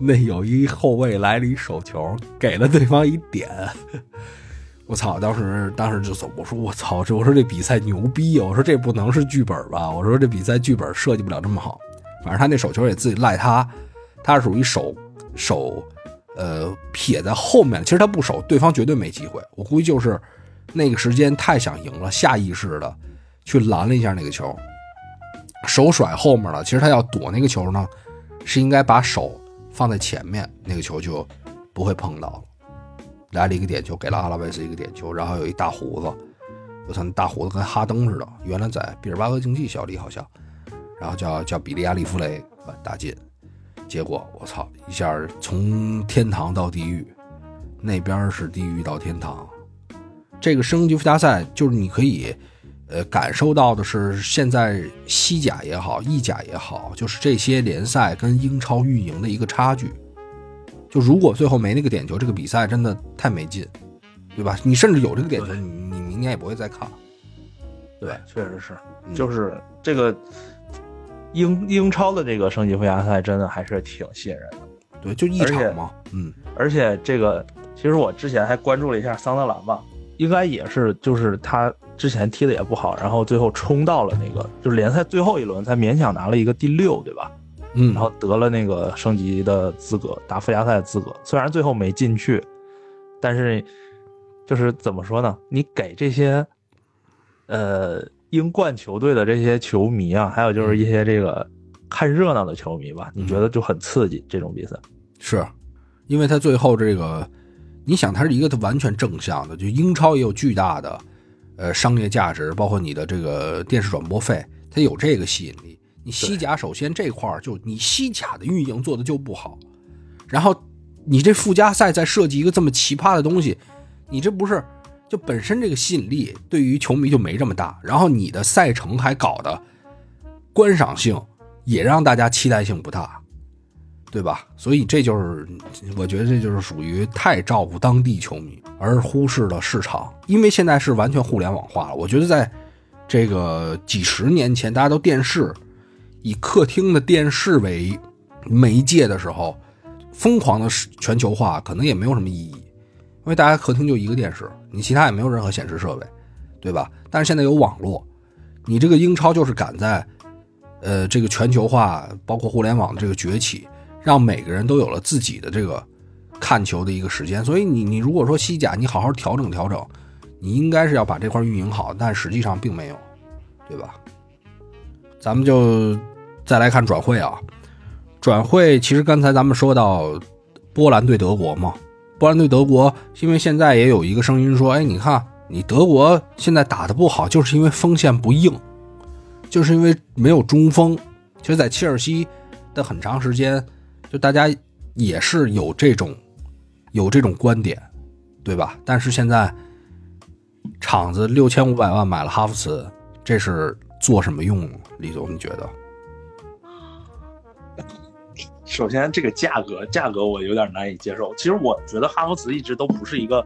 那有一后卫来了一手球，给了对方一点。我操！当时当时就走，我说我操，这我说这比赛牛逼啊！我说这不能是剧本吧？我说这比赛剧本设计不了这么好。反正他那手球也自己赖他，他是属于手手呃撇在后面，其实他不守，对方绝对没机会。我估计就是那个时间太想赢了，下意识的去拦了一下那个球，手甩后面了。其实他要躲那个球呢，是应该把手放在前面，那个球就不会碰到了。来了一个点球，给了阿拉维斯一个点球，然后有一大胡子，我操，那大胡子跟哈登似的，原来在毕尔巴鄂竞技效力好像，然后叫叫比利亚利弗雷打进，结果我操一下从天堂到地狱，那边是地狱到天堂，这个升级附加赛就是你可以。呃，感受到的是，现在西甲也好，意甲也好，就是这些联赛跟英超运营的一个差距。就如果最后没那个点球，这个比赛真的太没劲，对吧？你甚至有这个点球，你你明年也不会再看了。对，确实是，嗯就是这个英英超的这个升级附加赛真的还是挺吸引人的，对，就一场嘛，嗯，而且这个其实我之前还关注了一下桑德兰吧，应该也是就是他之前踢的也不好，然后最后冲到了那个就是联赛最后一轮才勉强拿了一个第六，对吧？嗯，然后得了那个升级的资格，打附加赛的资格。虽然最后没进去，但是就是怎么说呢？你给这些呃英冠球队的这些球迷啊，还有就是一些这个看热闹的球迷吧，你觉得就很刺激这种比赛。是，因为他最后这个，你想，它是一个完全正向的，就英超也有巨大的呃商业价值，包括你的这个电视转播费，它有这个吸引力。你西甲首先这块儿就你西甲的运营做的就不好，然后你这附加赛再设计一个这么奇葩的东西，你这不是就本身这个吸引力对于球迷就没这么大，然后你的赛程还搞的观赏性也让大家期待性不大，对吧？所以这就是我觉得这就是属于太照顾当地球迷，而忽视了市场。因为现在是完全互联网化了，我觉得在这个几十年前，大家都电视以客厅的电视为媒介的时候，疯狂的全球化可能也没有什么意义，因为大家客厅就一个电视，你其他也没有任何显示设备，对吧？但是现在有网络，你这个英超就是赶在呃这个全球化，包括互联网的这个崛起，让每个人都有了自己的这个看球的一个时间。所以你你如果说西甲，你好好调整调整，你应该是要把这块运营好，但实际上并没有，对吧？咱们就再来看转会啊，转会其实刚才咱们说到波兰对德国嘛，波兰对德国，因为现在也有一个声音说，哎，你看你德国现在打的不好，就是因为锋线不硬，就是因为没有中锋。其实，在切尔西的很长时间，就大家也是有这种有这种观点，对吧？但是现在厂子六千五百万买了哈弗茨，这是做什么用？李总，你觉得？首先，这个价格价格我有点难以接受。其实我觉得哈弗茨一直都不是一个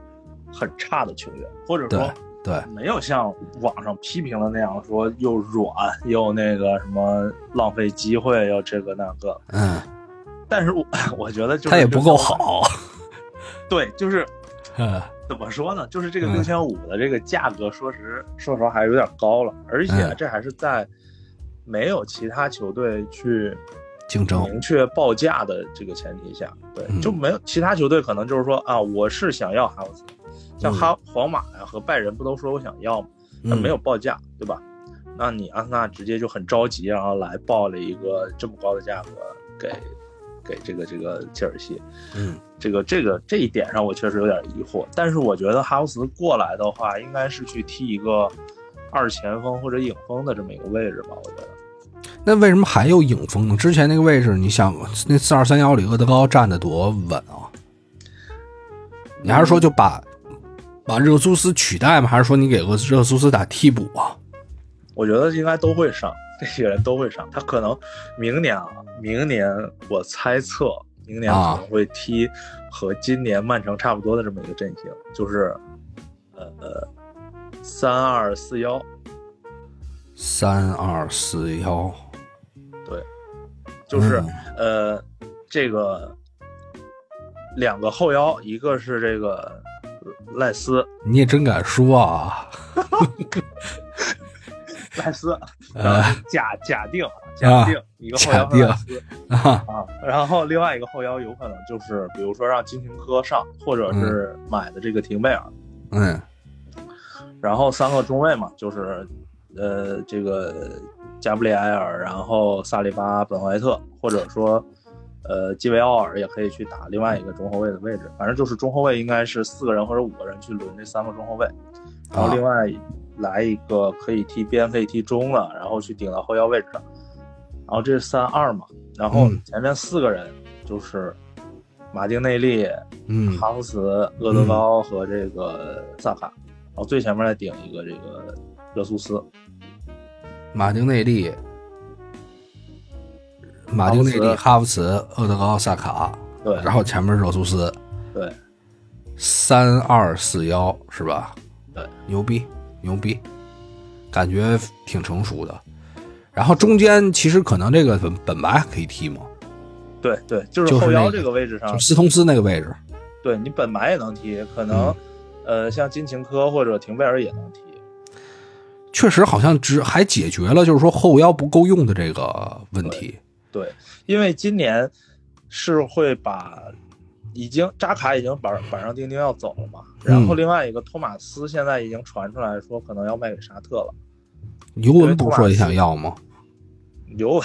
很差的球员，或者说对没有像网上批评的那样说又软又那个什么浪费机会又这个那个。嗯，但是我 我觉得就是他也不够好。对，就是 嗯，怎么说呢？就是这个嗯六千五的这个价格，说实说实话还是有点高了，而且嗯这还是在没有其他球队去竞争，明确报价的这个前提下，对，嗯就没有其他球队可能就是说啊，我是想要哈弗茨，像嗯哈皇马呀和拜仁不都说我想要吗？但嗯没有报价，对吧？那你阿森纳直接就很着急，然后来报了一个这么高的价格给给这个这个切尔西，嗯这个这个这一点上我确实有点疑惑。但是我觉得哈弗茨过来的话，应该是去踢一个二前锋或者影锋的这么一个位置吧，我觉得。那为什么还有影锋呢？之前那个位置，你想那四二三幺里厄德高站的多稳啊？你还是说就把把热苏斯取代吗？还是说你给热热苏斯打替补啊？我觉得应该都会上，这些人都会上。他可能明年啊，明年我猜测，明年可啊能会踢和今年曼城差不多的这么一个阵型，就是呃呃三二四幺，三二四幺，对，就是、嗯。呃这个两个后腰，一个是这个赖斯，你也真敢说啊！赖斯，呃。假假定假定一个后腰赖斯。啊，啊，然后另外一个后腰有可能就是，比如说让金廷科上，或者是买的这个廷贝尔，嗯。然后三个中卫嘛，就是呃这个加布里埃尔，然后萨利巴、本怀特，或者说呃基维奥尔也可以去打另外一个中后卫的位置，反正就是中后卫应该是四个人或者五个人去轮这三个中后卫，然后另外来一个可以踢边可以踢中了，然后去顶到后腰位置上，然后这是三二嘛，然后嗯前面四个人就是马丁内利、嗯哈弗茨、厄德高和这个萨卡，然后最前面再顶一个这个热苏斯。马丁内利、马丁内利、哈弗茨、厄德高、萨卡，对，然后前面热苏斯，对三二四幺是吧？对，牛逼牛逼，感觉挺成熟的。然后中间其实可能这个本本白可以踢吗？对对，就是后腰这个位置上，就斯通斯那个位置。对你本白也能踢，可能、嗯呃像金琴科或者廷贝尔也能踢。确实好像只还解决了，就是说后腰不够用的这个问题。对，因为今年是会把已经扎卡已经板板上钉钉要走了嘛，然后嗯另外一个托马斯现在已经传出来说可能要卖给沙特了，尤文不说也想要吗？尤文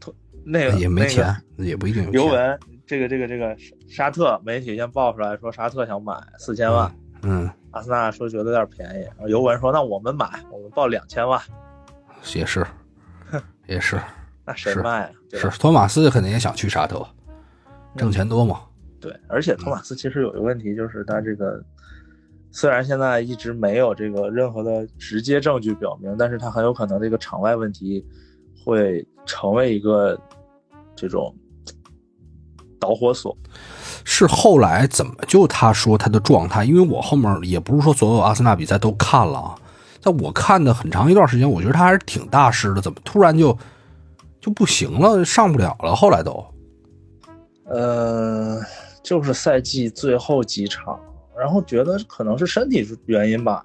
托那个也没钱，那个也不一定有钱。尤文这个这个这个沙特媒体先爆出来说沙特想买四千万，嗯，阿森纳说觉得有点便宜，然后尤文说那我们买，我们报两千万，也是，也是，那谁卖啊？是托马斯肯定也想去沙特，挣钱多嘛。对，而且托马斯其实有一个问题，就是他这个虽然现在一直没有这个任何的直接证据表明，但是他很有可能这个场外问题会成为一个这种导火索。是后来怎么就他说他的状态？因为我后面也不是说所有阿森纳比赛都看了啊，但我看的很长一段时间，我觉得他还是挺大师的，怎么突然就就不行了，上不了了？后来都，呃，就是赛季最后几场，然后觉得可能是身体原因吧，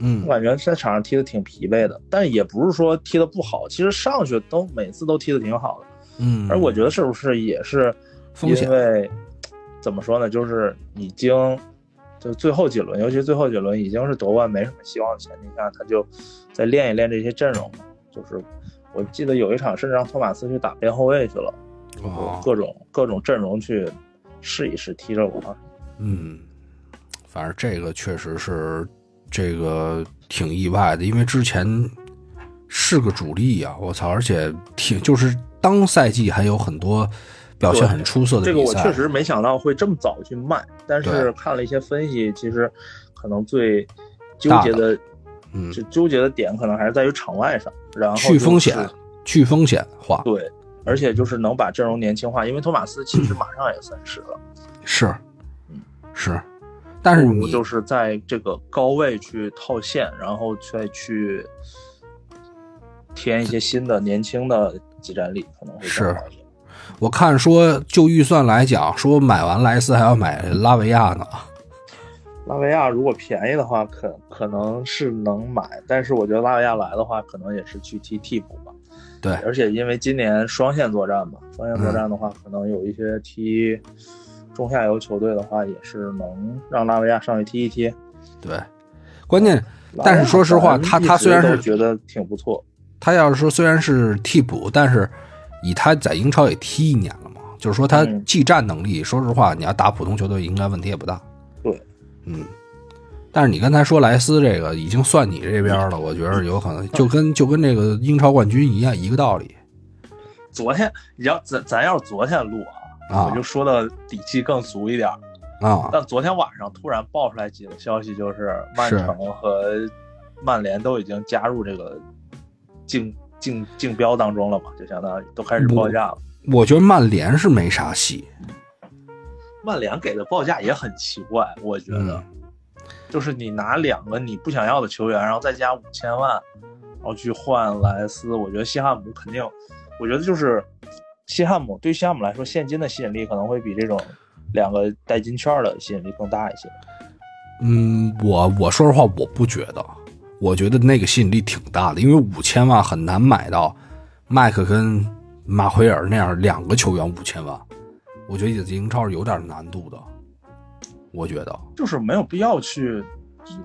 嗯我感觉在场上踢的挺疲惫的，但也不是说踢的不好，其实上去都每次都踢的挺好的。嗯，而我觉得是不是也是风险因为怎么说呢，就是已经就最后几轮，尤其最后几轮已经是夺冠没什么希望的前提下，他就再练一练这些阵容嘛。就是我记得有一场甚至让托马斯去打边后卫去了，哦各种各种阵容去试一试踢着玩。嗯，反正这个确实是这个挺意外的，因为之前是个主力啊，我操，而且挺就是当赛季还有很多表现很出色的这个，我确实没想到会这么早去卖，但是看了一些分析，其实可能最纠结的，嗯就纠结的点可能还是在于场外上，然后去风险，去风险化对，而且就是能把阵容年轻化，因为托马斯其实马上也三十了，是嗯是，但是你就是在这个高位去套现，然后再去添一些新的年轻的集战力，可能会更好一点。我看说就预算来讲，说买完莱斯还要买拉维亚呢，拉维亚如果便宜的话，可可能是能买，但是我觉得拉维亚来的话，可能也是去踢替补吧。对。而且因为今年双线作战嘛，双线作战的话，可能有一些踢中下游球队的话，也是能让拉维亚上去踢一踢。对，关键但是说实话，他他虽然是觉得挺不错，他要是说虽然是替补，但是以他在英超也踢一年了嘛，就是说他嗯技战能力，说实话，你要打普通球队应该问题也不大。对，嗯。但是你刚才说莱斯这个已经算你这边了，我觉得有可能就跟就跟这个英超冠军一样一个道理昨天你要咱咱要是昨天录啊，啊我就说的底气更足一点。啊！但昨天晚上突然爆出来几个消息，就是曼城和曼联都已经加入这个竞竞竞标当中了嘛，就相当于都开始报价了。我觉得曼联是没啥戏，曼联给的报价也很奇怪，我觉得，嗯就是你拿两个你不想要的球员，然后再加五千万，然后去换莱斯，我觉得西汉姆肯定，我觉得就是西汉姆对西汉姆来说，现金的吸引力可能会比这种两个代金券的吸引力更大一些。嗯，我我说实话，我不觉得，我觉得那个吸引力挺大的，因为五千万很难买到麦克跟马奎尔那样两个球员五千万，我觉得在英超是有点难度的，我觉得，就是没有必要去。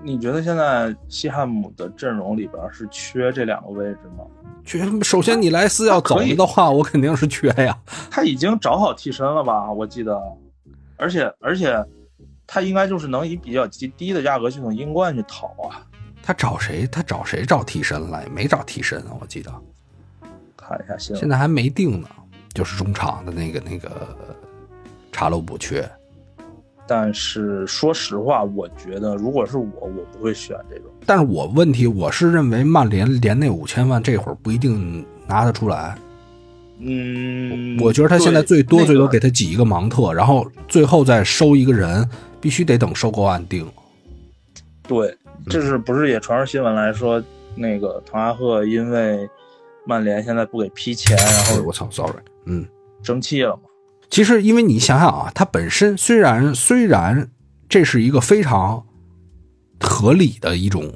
你觉得现在西汉姆的阵容里边是缺这两个位置吗？缺首先你莱斯要走了的话，我肯定是缺呀，他已经找好替身了吧？我记得，而且而且他应该就是能以比较极低的价格去从英冠去淘啊。他找谁？他找谁找替身来？没找替身啊，我记得看一下新闻现，在还没定呢，就是中场的那个那个查漏补缺。但是说实话，我觉得如果是我，我不会选这种。但是我问题我是认为曼联连那五千万这会儿不一定拿得出来。嗯，我觉得他现在最多最多给他挤一个芒特，然后最后再收一个人，必须得等收购案定。对，这是不是也传出新闻来说，那个滕哈赫因为曼联现在不给批钱，然后哎我操，sorry，嗯，生气了嘛？其实因为你想想啊，他本身虽然虽然这是一个非常合理的一种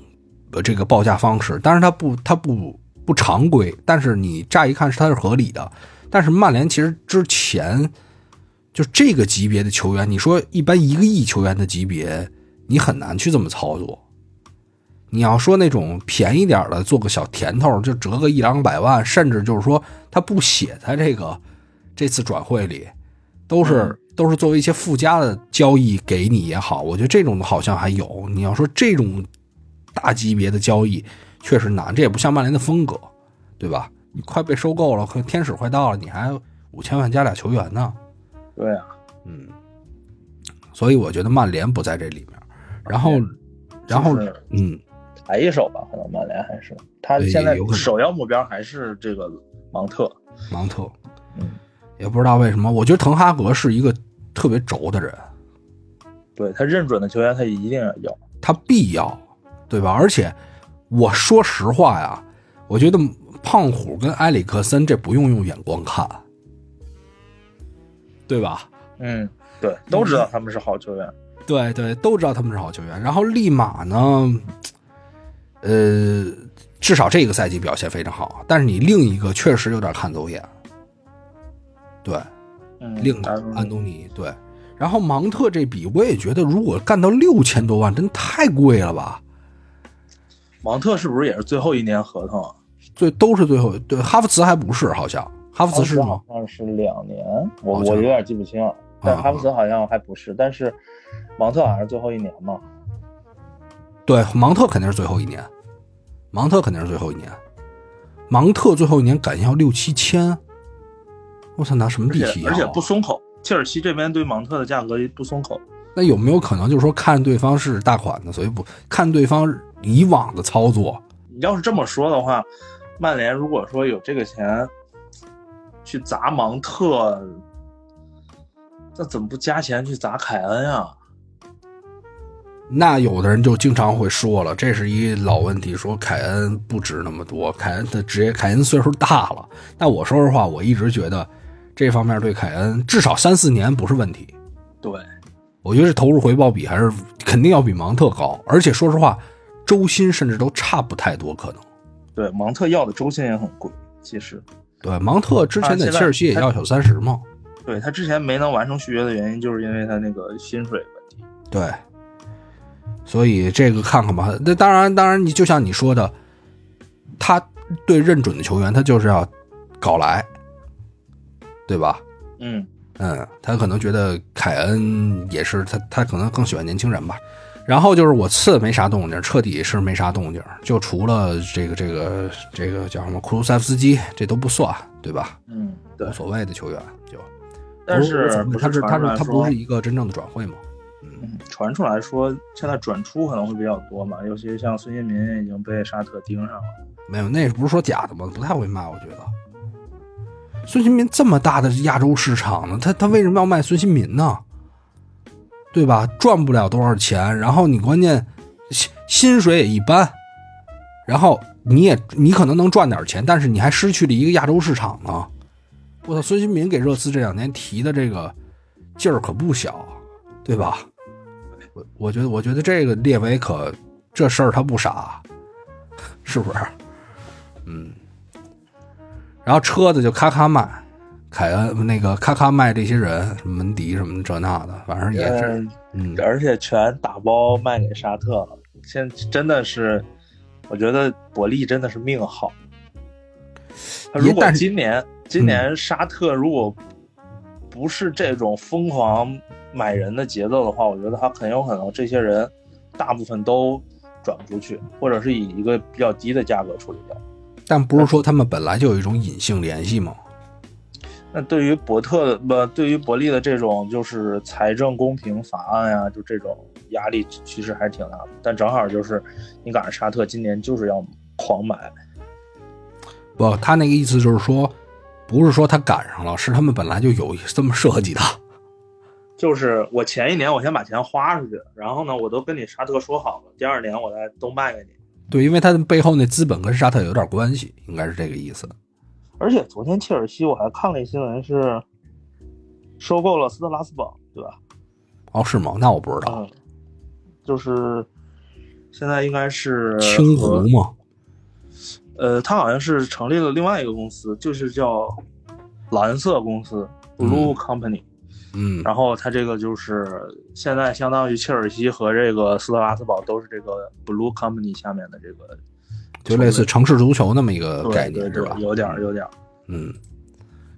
呃这个报价方式，但是他不他不不常规，但是你乍一看是他是合理的。但是曼联其实之前就这个级别的球员，你说一般一个亿球员的级别，你很难去这么操作。你要说那种便宜点的，做个小甜头，就折个一两百万，甚至就是说他不写在这个这次转会里，都是、嗯都是作为一些附加的交易给你也好，我觉得这种好像还有。你要说这种大级别的交易，确实难，这也不像曼联的风格，对吧？你快被收购了，快天使快到了，你还五千万加俩球员呢，对啊，嗯，所以我觉得曼联不在这里面。然后，然后，嗯，抬一手吧，可能曼联还是他现在首要目标还是这个芒特。芒特嗯，也不知道为什么，我觉得滕哈格是一个特别轴的人，对他认准的球员，他一定要要。他必要，对吧？而且我说实话呀，我觉得胖虎跟埃里克森这不用用眼光看，对吧？嗯，对，都知道他们是好球员。对对，都知道他们是好球员。然后利马呢，呃，至少这个赛季表现非常好，但是你另一个确实有点看走眼。对，嗯，另安东尼安东尼对。然后芒特这笔，我也觉得如果干到六千多万，真太贵了吧？芒特是不是也是最后一年合同啊？最都是最后对哈弗茨还不是，好像哈弗茨是吗好？像是两年，我我有点记不清了。但啊哈弗茨好像还不是，但是芒特好像是最后一年嘛。对，芒特肯定是最后一年，芒特肯定是最后一年，芒特最后一年敢要六七千，我操，拿什么而地皮要啊？且而且不松口，切尔西这边对芒特的价格不松口。那有没有可能就是说看对方是大款的，所以不看对方以往的操作？你要是这么说的话，曼联如果说有这个钱去砸芒特，那怎么不加钱去砸凯恩呀？那有的人就经常会说了，这是一老问题，说凯恩不值那么多，凯恩的职业，凯恩岁数大了。那我说实话，我一直觉得这方面对凯恩至少三四年不是问题。对，我觉得这投入回报比还是肯定要比芒特高，而且说实话，周薪甚至都差不太多，可能。对，芒特要的周薪也很贵，其实。对，芒特之前在切尔西也要小三十嘛。对他之前没能完成续约的原因，就是因为他那个薪水问题。对，所以这个看看吧。那当然，当然，你就像你说的，他对认准的球员，他就是要搞来，对吧？嗯，嗯，他可能觉得凯恩也是他，他可能更喜欢年轻人吧。然后就是我次没啥动静，彻底是没啥动静，就除了这个这个这个叫什么库卢塞夫斯基，这都不算，对吧？嗯，对无。所谓的球员就，但是他是他是他不是一个真正的转会嘛？嗯传出来说，现在转出可能会比较多嘛，尤其是像孙兴民已经被沙特盯上了。没有，那不是说假的吗？不太会卖，我觉得。孙兴民这么大的亚洲市场呢，他他为什么要卖孙兴民呢？对吧？赚不了多少钱，然后你关键薪薪水也一般，然后你也你可能能赚点钱，但是你还失去了一个亚洲市场呢。我操，孙兴民给热刺这两年提的这个劲儿可不小，对吧？我我觉得我觉得这个列维可这事儿他不傻，是不是？嗯，然后车子就咔咔卖，凯恩那个咔咔卖这些人，什么门迪什么这那的，反正也是，嗯嗯，而且全打包卖给沙特了。现在真的是，我觉得伯利真的是命好。他如果今年今年沙特如果不是这种疯狂买人的节奏的话，我觉得他很有可能这些人大部分都转不出去，或者是以一个比较低的价格处理掉。但不是说他们本来就有一种隐性联系吗？那对于伯特的不，对于伯利的这种就是财政公平法案呀，就这种压力其实还是挺大的。但正好就是你赶上沙特今年就是要狂买，不，他那个意思就是说，不是说他赶上了，是他们本来就有这么设计的。就是我前一年我先把钱花出去，然后呢，我都跟你沙特说好了，第二年我再都卖给你。对，因为他的背后那资本跟沙特有点关系，应该是这个意思。而且昨天切尔西我还看了一新闻是收购了斯特拉斯堡，对吧？哦，是吗？那我不知道。嗯，就是现在应该是青湖嘛，呃，他好像是成立了另外一个公司，就是叫蓝色公司 （Blue Company）。嗯，然后他这个就是现在相当于切尔西和这个斯特拉斯堡都是这个 Blue Company 下面的这个就类似城市足球那么一个概念是吧？有点儿有点儿嗯，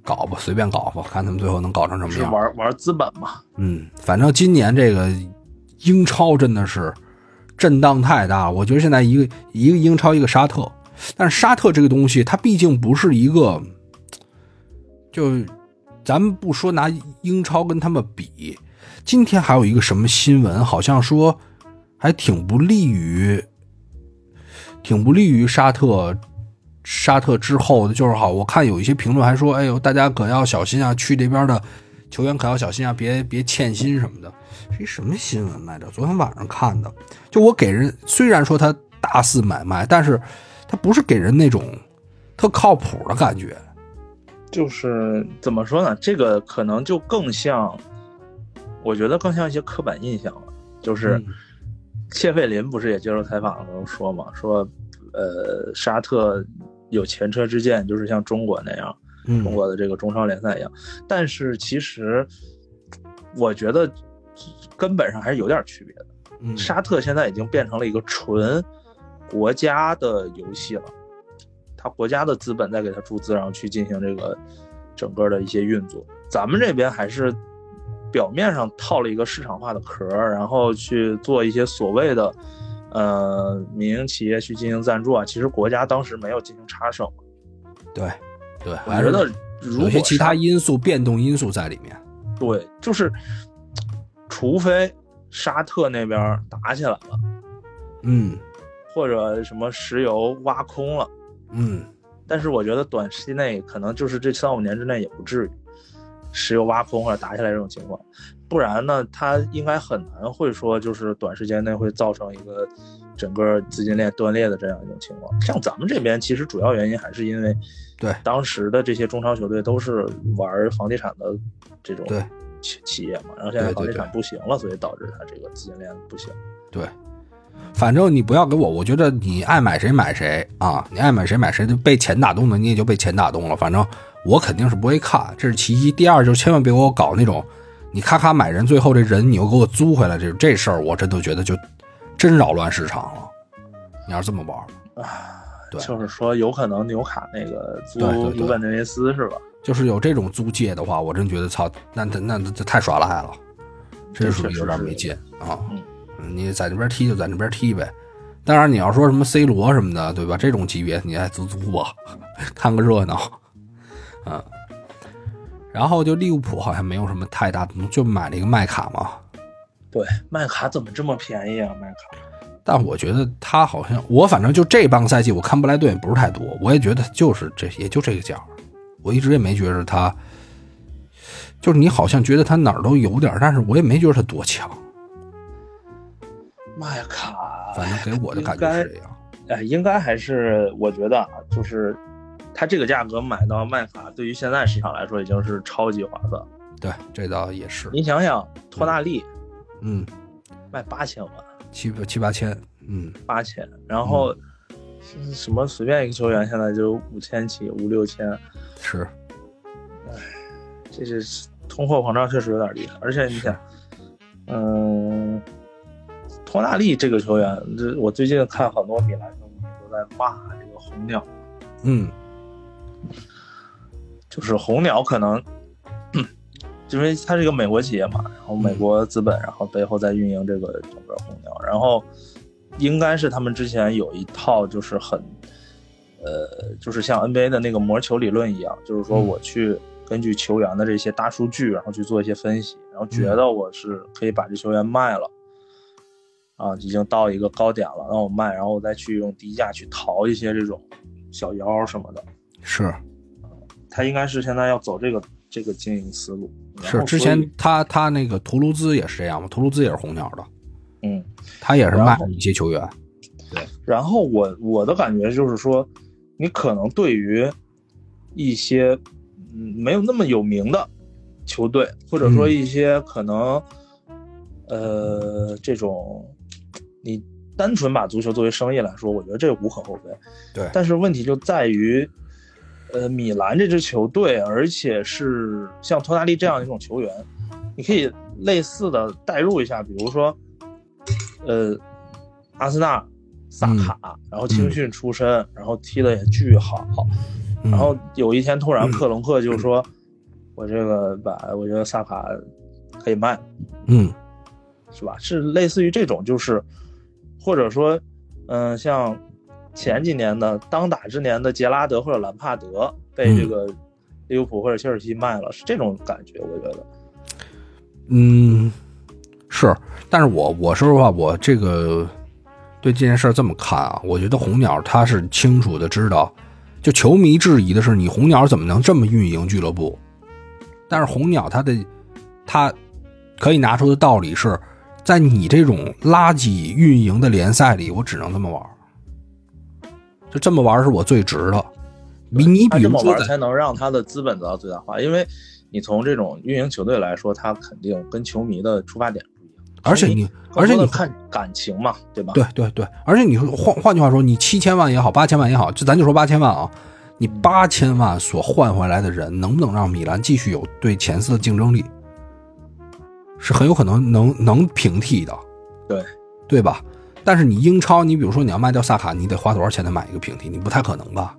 搞吧，随便搞吧，看他们最后能搞成什么样。玩玩资本嘛。嗯，反正今年这个英超真的是震荡太大了。我觉得现在一个一个英超，一个沙特，但是沙特这个东西，它毕竟不是一个，就咱们不说拿英超跟他们比，今天还有一个什么新闻，好像说还挺不利于，挺不利于沙特沙特之后的就是好，我看有一些评论还说，哎呦，大家可要小心啊，去这边的球员可要小心啊，别别欠薪什么的。是一什么新闻来着？昨天晚上看的。就我给人虽然说他大肆买卖，但是他不是给人那种特靠谱的感觉。就是怎么说呢？这个可能就更像，我觉得更像一些刻板印象了。就是嗯谢费林不是也接受采访的时候说嘛，说呃沙特有前车之鉴，就是像中国那样，嗯中国的这个中超联赛一样。但是其实我觉得根本上还是有点区别的。嗯沙特现在已经变成了一个纯国家的游戏了，它国家的资本在给他注资，然后去进行这个整个的一些运作。咱们这边还是表面上套了一个市场化的壳，然后去做一些所谓的呃民营企业去进行赞助啊。其实国家当时没有进行插手，对对，我觉得如果有些其他因素、变动因素在里面。对，就是除非沙特那边打起来了。嗯或者什么石油挖空了，嗯。但是我觉得短期内可能就是这三五年之内也不至于石油挖空或者打起来这种情况，不然呢，它应该很难会说就是短时间内会造成一个整个资金链断裂的这样一种情况。像咱们这边其实主要原因还是因为对。当时的这些中超球队都是玩房地产的这种对企企业嘛，然后现在房地产不行了，所以导致它这个资金链不行。对，反正你不要给我，我觉得你爱买谁买谁啊，你爱买谁买谁，就被钱打动的你也就被钱打动了。反正我肯定是不会看，这是其一。第二就是千万别给我搞那种，你咔咔买人，最后这人你又给我租回来，这这事儿我真的觉得就真扰乱市场了。你要是这么玩儿，对就是说有可能纽卡那个租对对对卢本内维斯是吧？就是有这种租借的话，我真觉得操，那那那那太耍赖了，真属于有点没劲啊。嗯你在那边踢就在那边踢呗。当然，你要说什么 C 罗什么的，对吧？这种级别你还租租吧，看个热闹，嗯。然后就利物浦好像没有什么太大的，就买了一个麦卡嘛。对，麦卡怎么这么便宜啊？麦卡但我觉得他好像，我反正就这半个赛季我看布莱顿也不是太多，我也觉得就是这也就这个价，我一直也没觉得他，就是你好像觉得他哪儿都有点，但是我也没觉得他多强，麦卡，反正给我的感觉是这样。哎，应该还是我觉得啊，就是它这个价格买到麦卡，对于现在市场来说已经是超级划算。对，这倒也是，你想想，托纳利嗯，卖八千万，七七八千，嗯，八千，然后是什么随便一个球员现在就五千起，五六千，是，哎这是通货膨胀确实有点厉害。而且你想，嗯，托纳利这个球员，这我最近看很多米兰球迷都在骂这个红鸟。嗯就是红鸟可能，因为它是一个美国企业嘛，然后美国资本，然后背后在运营这个整个红鸟，然后应该是他们之前有一套就是很，呃，就是像 NBA 的那个魔球理论一样，就是说嗯我去根据球员的这些大数据，然后去做一些分析，然后觉得我是可以把这球员卖了。啊，已经到一个高点了，让我卖，然后我再去用低价去淘一些这种小妖什么的。是他应该是现在要走这个这个经营思路。是，之前他他那个图卢兹也是这样嘛，图卢兹也是红鸟的，嗯，他也是卖一些球员，对然后我我的感觉就是说，你可能对于一些嗯没有那么有名的球队，或者说嗯一些可能、呃这种你单纯把足球作为生意来说，我觉得这无可厚非。对。但是问题就在于，呃，米兰这支球队，而且是像托纳利这样一种球员，你可以类似的代入一下，比如说，呃，阿森纳萨卡，然后青训出身，然后踢的也巨好，嗯。然后有一天突然克隆克就说，我这个把我觉得萨卡可以卖，嗯。是吧？是类似于这种，就是或者说，嗯、像前几年的当打之年的杰拉德或者兰帕德被这个利物浦或者切尔西卖了，是这种感觉，我觉得。嗯，是，但是我我说实话，我这个对这件事儿这么看啊，我觉得红鸟他是清楚的知道，就球迷质疑的是，你红鸟怎么能这么运营俱乐部？但是红鸟他的他可以拿出的道理是，在你这种垃圾运营的联赛里，我只能这么玩儿，就这么玩儿是我最值的。比你比如说才能让他的资本得到最大化，因为你从这种运营球队来说，他肯定跟球迷的出发点不一样，而且你，而且你看感情嘛，对吧？对对对，而且你说换换句话说，你七千万也好，八千万也好，就咱就说八千万啊，你八千万所换回来的人，能不能让米兰继续有对前四的竞争力，是很有可能能能平替的，对对吧？但是你英超，你比如说你要卖掉萨卡，你得花多少钱才买一个平替？你不太可能吧？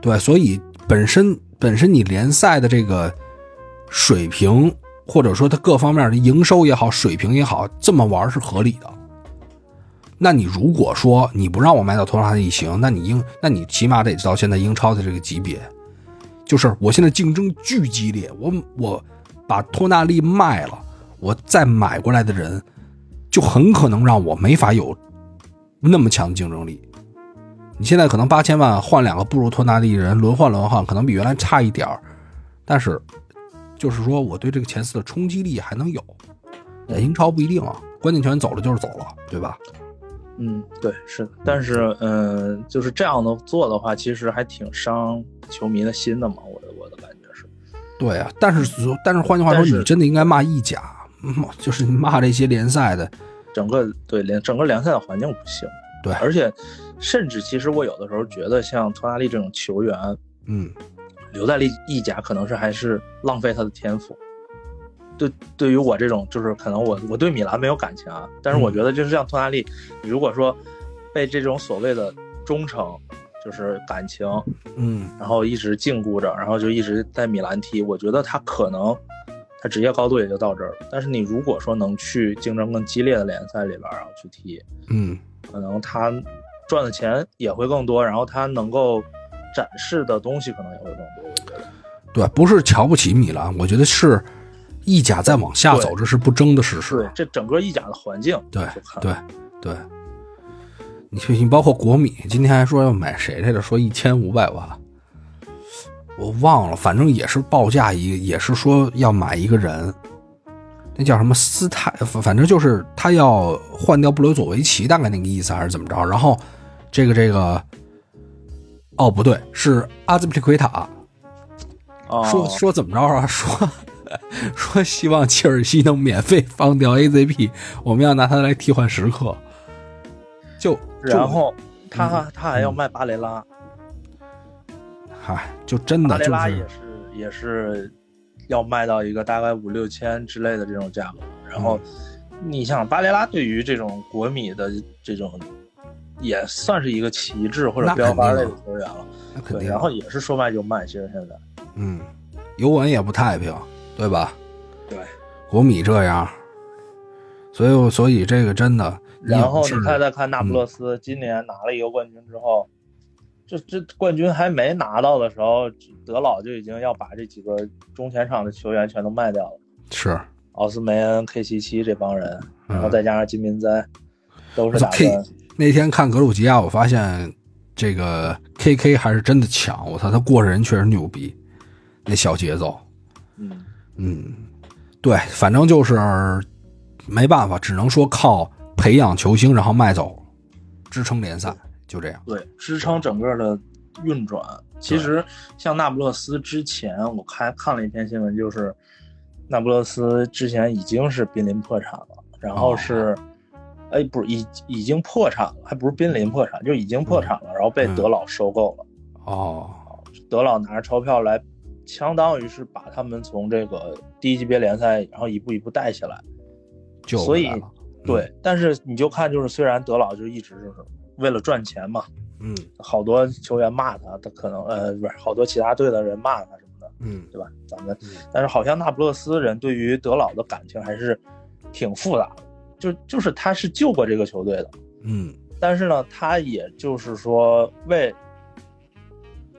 对，所以本身本身你联赛的这个水平，或者说它各方面的营收也好，水平也好，这么玩是合理的。那你如果说你不让我卖到托纳利行，那你英，那你起码得到现在英超的这个级别，就是我现在竞争巨激烈，我我把托纳利卖了，我再买过来的人，就很可能让我没法有那么强的竞争力。你现在可能八千万换两个不如托纳利的人，轮换轮换，可能比原来差一点儿，但是就是说我对这个前四的冲击力还能有。在英超不一定啊，关键球员走了就是走了，对吧？嗯，对，是的。但是，嗯、就是这样的做的话，其实还挺伤球迷的心的嘛。我觉是，对啊，但是但是换句话说，你真的应该骂意甲，嗯就是你骂这些联赛的，整个对联整个联赛的环境不行。对而且甚至其实我有的时候觉得，像托纳利这种球员嗯，留在意意甲，可能是还是浪费他的天赋。对，对于我这种，就是可能我我对米兰没有感情啊，但是我嗯觉得就是像托纳利，你如果说被这种所谓的忠诚，就是感情，嗯，然后一直禁锢着，然后就一直在米兰踢，我觉得他可能他职业高度也就到这儿了。但是你如果说能去竞争更激烈的联赛里边，然后去踢，嗯，可能他赚的钱也会更多，然后他能够展示的东西可能也会更多。我觉得，对，不是瞧不起米兰，我觉得是意甲再往下走，这是不争的事对实。这整个意甲的环境，对对对，你你包括国米，今天还说要买谁来着？说一千五百万，我忘了，反正也是报价一，也是说要买一个人，那叫什么斯泰，反反正就是他要换掉布留佐维奇，大概那个意思还是怎么着？然后这个这个，哦不对，是阿兹皮利奎塔，哦说说怎么着啊？说 说希望切尔西能免费放掉 AZP，我们要拿它来替换时刻。就就然后他嗯他还要卖巴雷拉，嗨，就真的就雷拉也是是也是要卖到一个大概五六千之类的这种价格。然后嗯你想巴雷拉对于这种国米的这种也算是一个旗帜或者标杆类的球员了，对，那肯定，然后也是说卖就卖，其实现在嗯，尤文也不太平，对吧？对。国米这样，所以所以这个真的，然后是你看再看那嗯。不勒斯，今年拿了一个冠军之后，这这冠军还没拿到的时候，德老就已经要把这几个中前场的球员全都卖掉了，是，奥斯梅恩、K 七七这帮人，嗯然后再加上金明哉，都是打 K 的那天看格鲁吉亚，我发现这个 KK 还是真的强，我操，他过人确实牛逼，那小节奏，嗯，嗯，对，反正就是没办法，只能说靠培养球星，然后卖走，支撑联赛，就这样。对，支撑整个的运转。其实像那不勒斯之前，我看看了一篇新闻，就是那不勒斯之前已经是濒临破产了，然后是，哎，不是已已经破产了，还不是濒临破产，就已经破产了，然后被嗯德老收购了。哦，德老拿着钞票来，相当于是把他们从这个低级别联赛，然后一步一步带起来。就所以对，但是你就看，就是虽然德老就一直就是为了赚钱嘛，嗯。好多球员骂他，他可能呃不是好多其他队的人骂他什么的，嗯。对吧？咱们嗯，但是好像那不勒斯人对于德老的感情还是挺复杂的，就就是他是救过这个球队的，嗯。但是呢，他也就是说为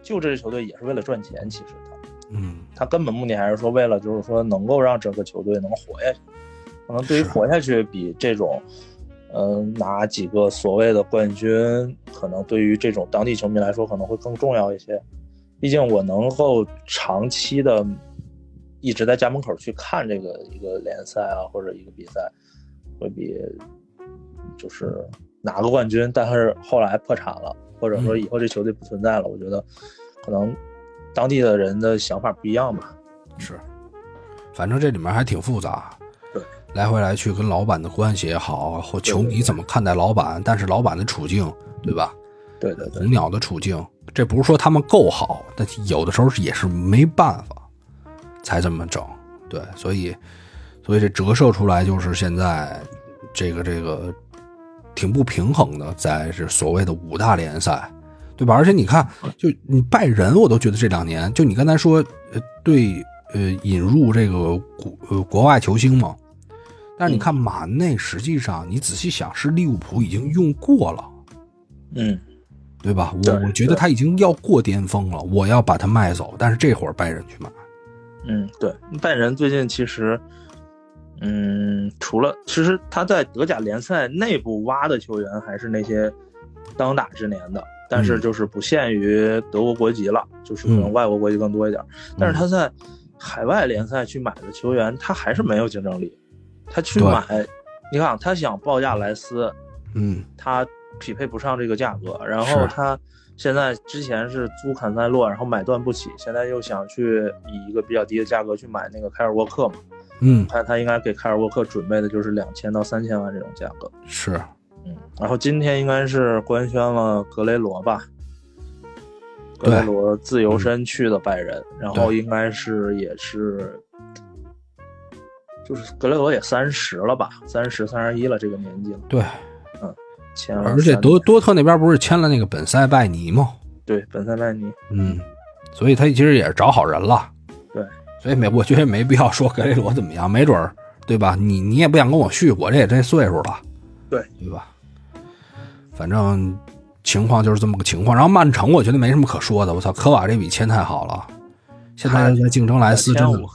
救这支球队也是为了赚钱，其实他嗯。他根本目的还是说为了就是说能够让整个球队能活下去，可能对于活下去比这种嗯、拿几个所谓的冠军，可能对于这种当地球迷来说可能会更重要一些。毕竟我能够长期的一直在家门口去看这个一个联赛啊，或者一个比赛，会比就是拿个冠军，但是后来破产了，或者说以后这球队不存在了，我觉得可能当地的人的想法不一样吧。是，反正这里面还挺复杂。对，来回来去跟老板的关系也好，或球迷怎么看待老板，但是老板的处境，对吧？对对对红鸟的处境，这不是说他们够好，但有的时候也是没办法才这么整。对，所以所以这折射出来就是现在这个这个挺不平衡的，在这所谓的五大联赛，对吧？而且你看，就你拜仁，我都觉得这两年，就你刚才说，呃，对，呃，引入这个国呃国外球星嘛，但是你看马内，实际上你仔细想，是利物浦已经用过了。嗯，对吧？我我觉得他已经要过巅峰了，我要把他卖走，但是这会儿拜仁去买，嗯，对，拜仁最近其实，嗯，除了其实他在德甲联赛内部挖的球员还是那些当打之年的，但是嗯就是不限于德国国籍了，就是可能嗯外国国籍更多一点。但是他在海外联赛去买的球员，他还是没有竞争力。他去买，你看他想报价莱斯，嗯。他匹配不上这个价格，然后他现在之前是租坎塞洛，然后买断不起，现在又想去以一个比较低的价格去买那个凯尔沃克嘛，嗯。看他应该给凯尔沃克准备的就是两千到三千万这种价格，是。嗯，然后今天应该是官宣了格雷罗吧，格雷罗自由身去的拜仁，然后应该是也是。就是格雷罗也三十了吧，三十三十一了，这个年纪了，对，签了而且多多特那边不是签了那个本塞拜尼吗？对本塞拜尼，嗯，所以他其实也是找好人了，对，所以没我觉得没必要说格雷罗怎么样，没准儿对吧？你你也不想跟我续，我这也这岁数了，对对吧？反正情况就是这么个情况。然后曼城我觉得没什么可说的，我操，科瓦这笔签太好了，现在又在竞争莱斯，真的2500，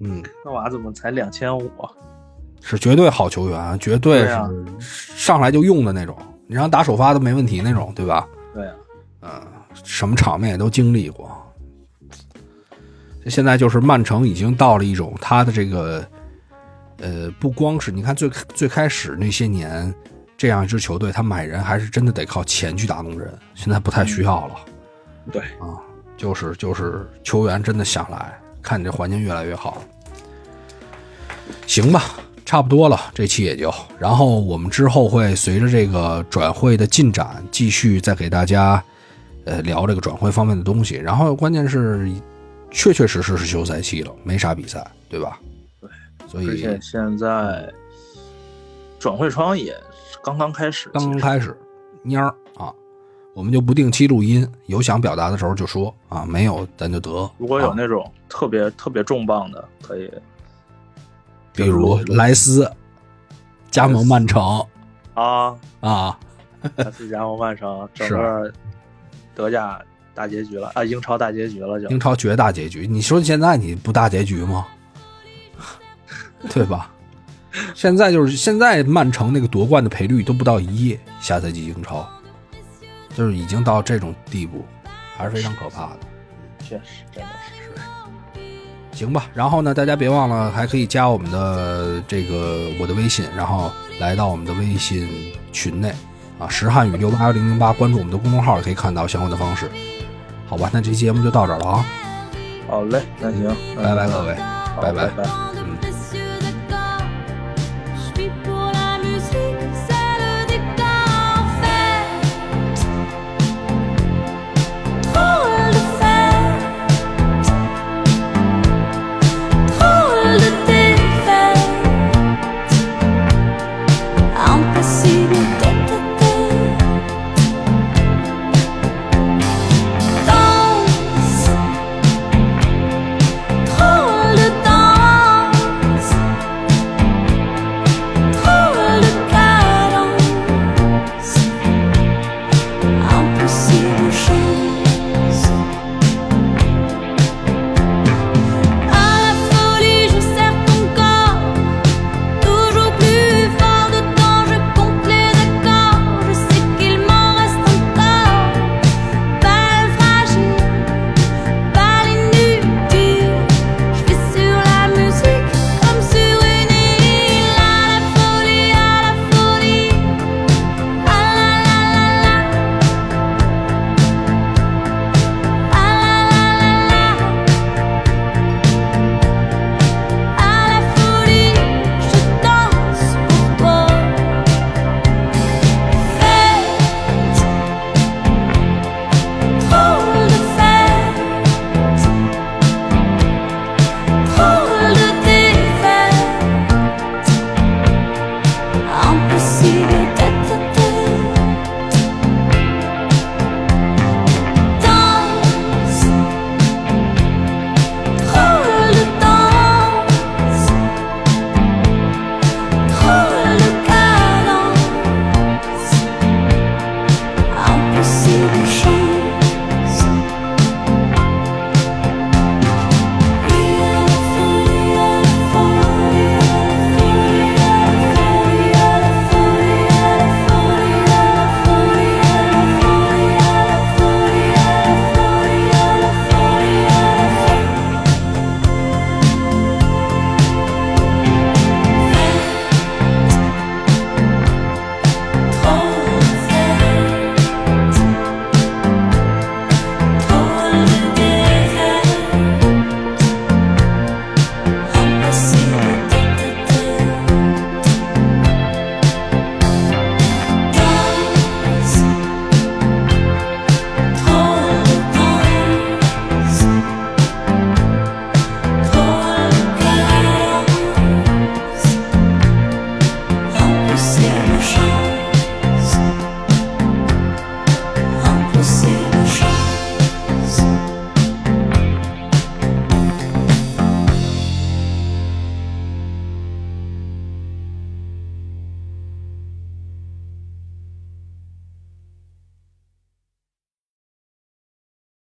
嗯。那娃怎么才两千五？啊是绝对好球员，绝对是上来就用的那种，你让他打首发都没问题那种，对吧？对啊，嗯，什么场面也都经历过。现在就是曼城已经到了一种他的这个，呃，不光是你看最最开始那些年，这样一支球队，他买人还是真的得靠钱去打动人，现在不太需要了。对啊，就是就是球员真的想来，看你这环境越来越好。行吧，差不多了，这期也就。然后我们之后会随着这个转会的进展，继续再给大家呃聊这个转会方面的东西。然后关键是，确确实实是休赛期了，没啥比赛，对吧？对，所以而且现在转会窗也刚刚开始，刚刚开始蔫儿啊，我们就不定期录音，有想表达的时候就说啊，没有咱就得。如果有啊那种特别、特别重磅的，可以比如莱斯加盟曼城啊，啊，莱斯加盟曼城，整个德甲大结局了啊，英超大结局了就英超绝大结局。你说现在你不大结局吗？对吧？现在就是现在曼城那个夺冠的赔率都不到一，下赛季英超就是已经到这种地步，还是非常可怕的。确实真的是。行吧，然后呢，大家别忘了还可以加我们的这个我的微信，然后来到我们的微信群内啊，石汉语六八幺零零八，关注我们的公众号，可以看到相关的方式。好吧，那这期节目就到这儿了啊，好嘞，那行，拜拜各位，拜拜拜拜。Dans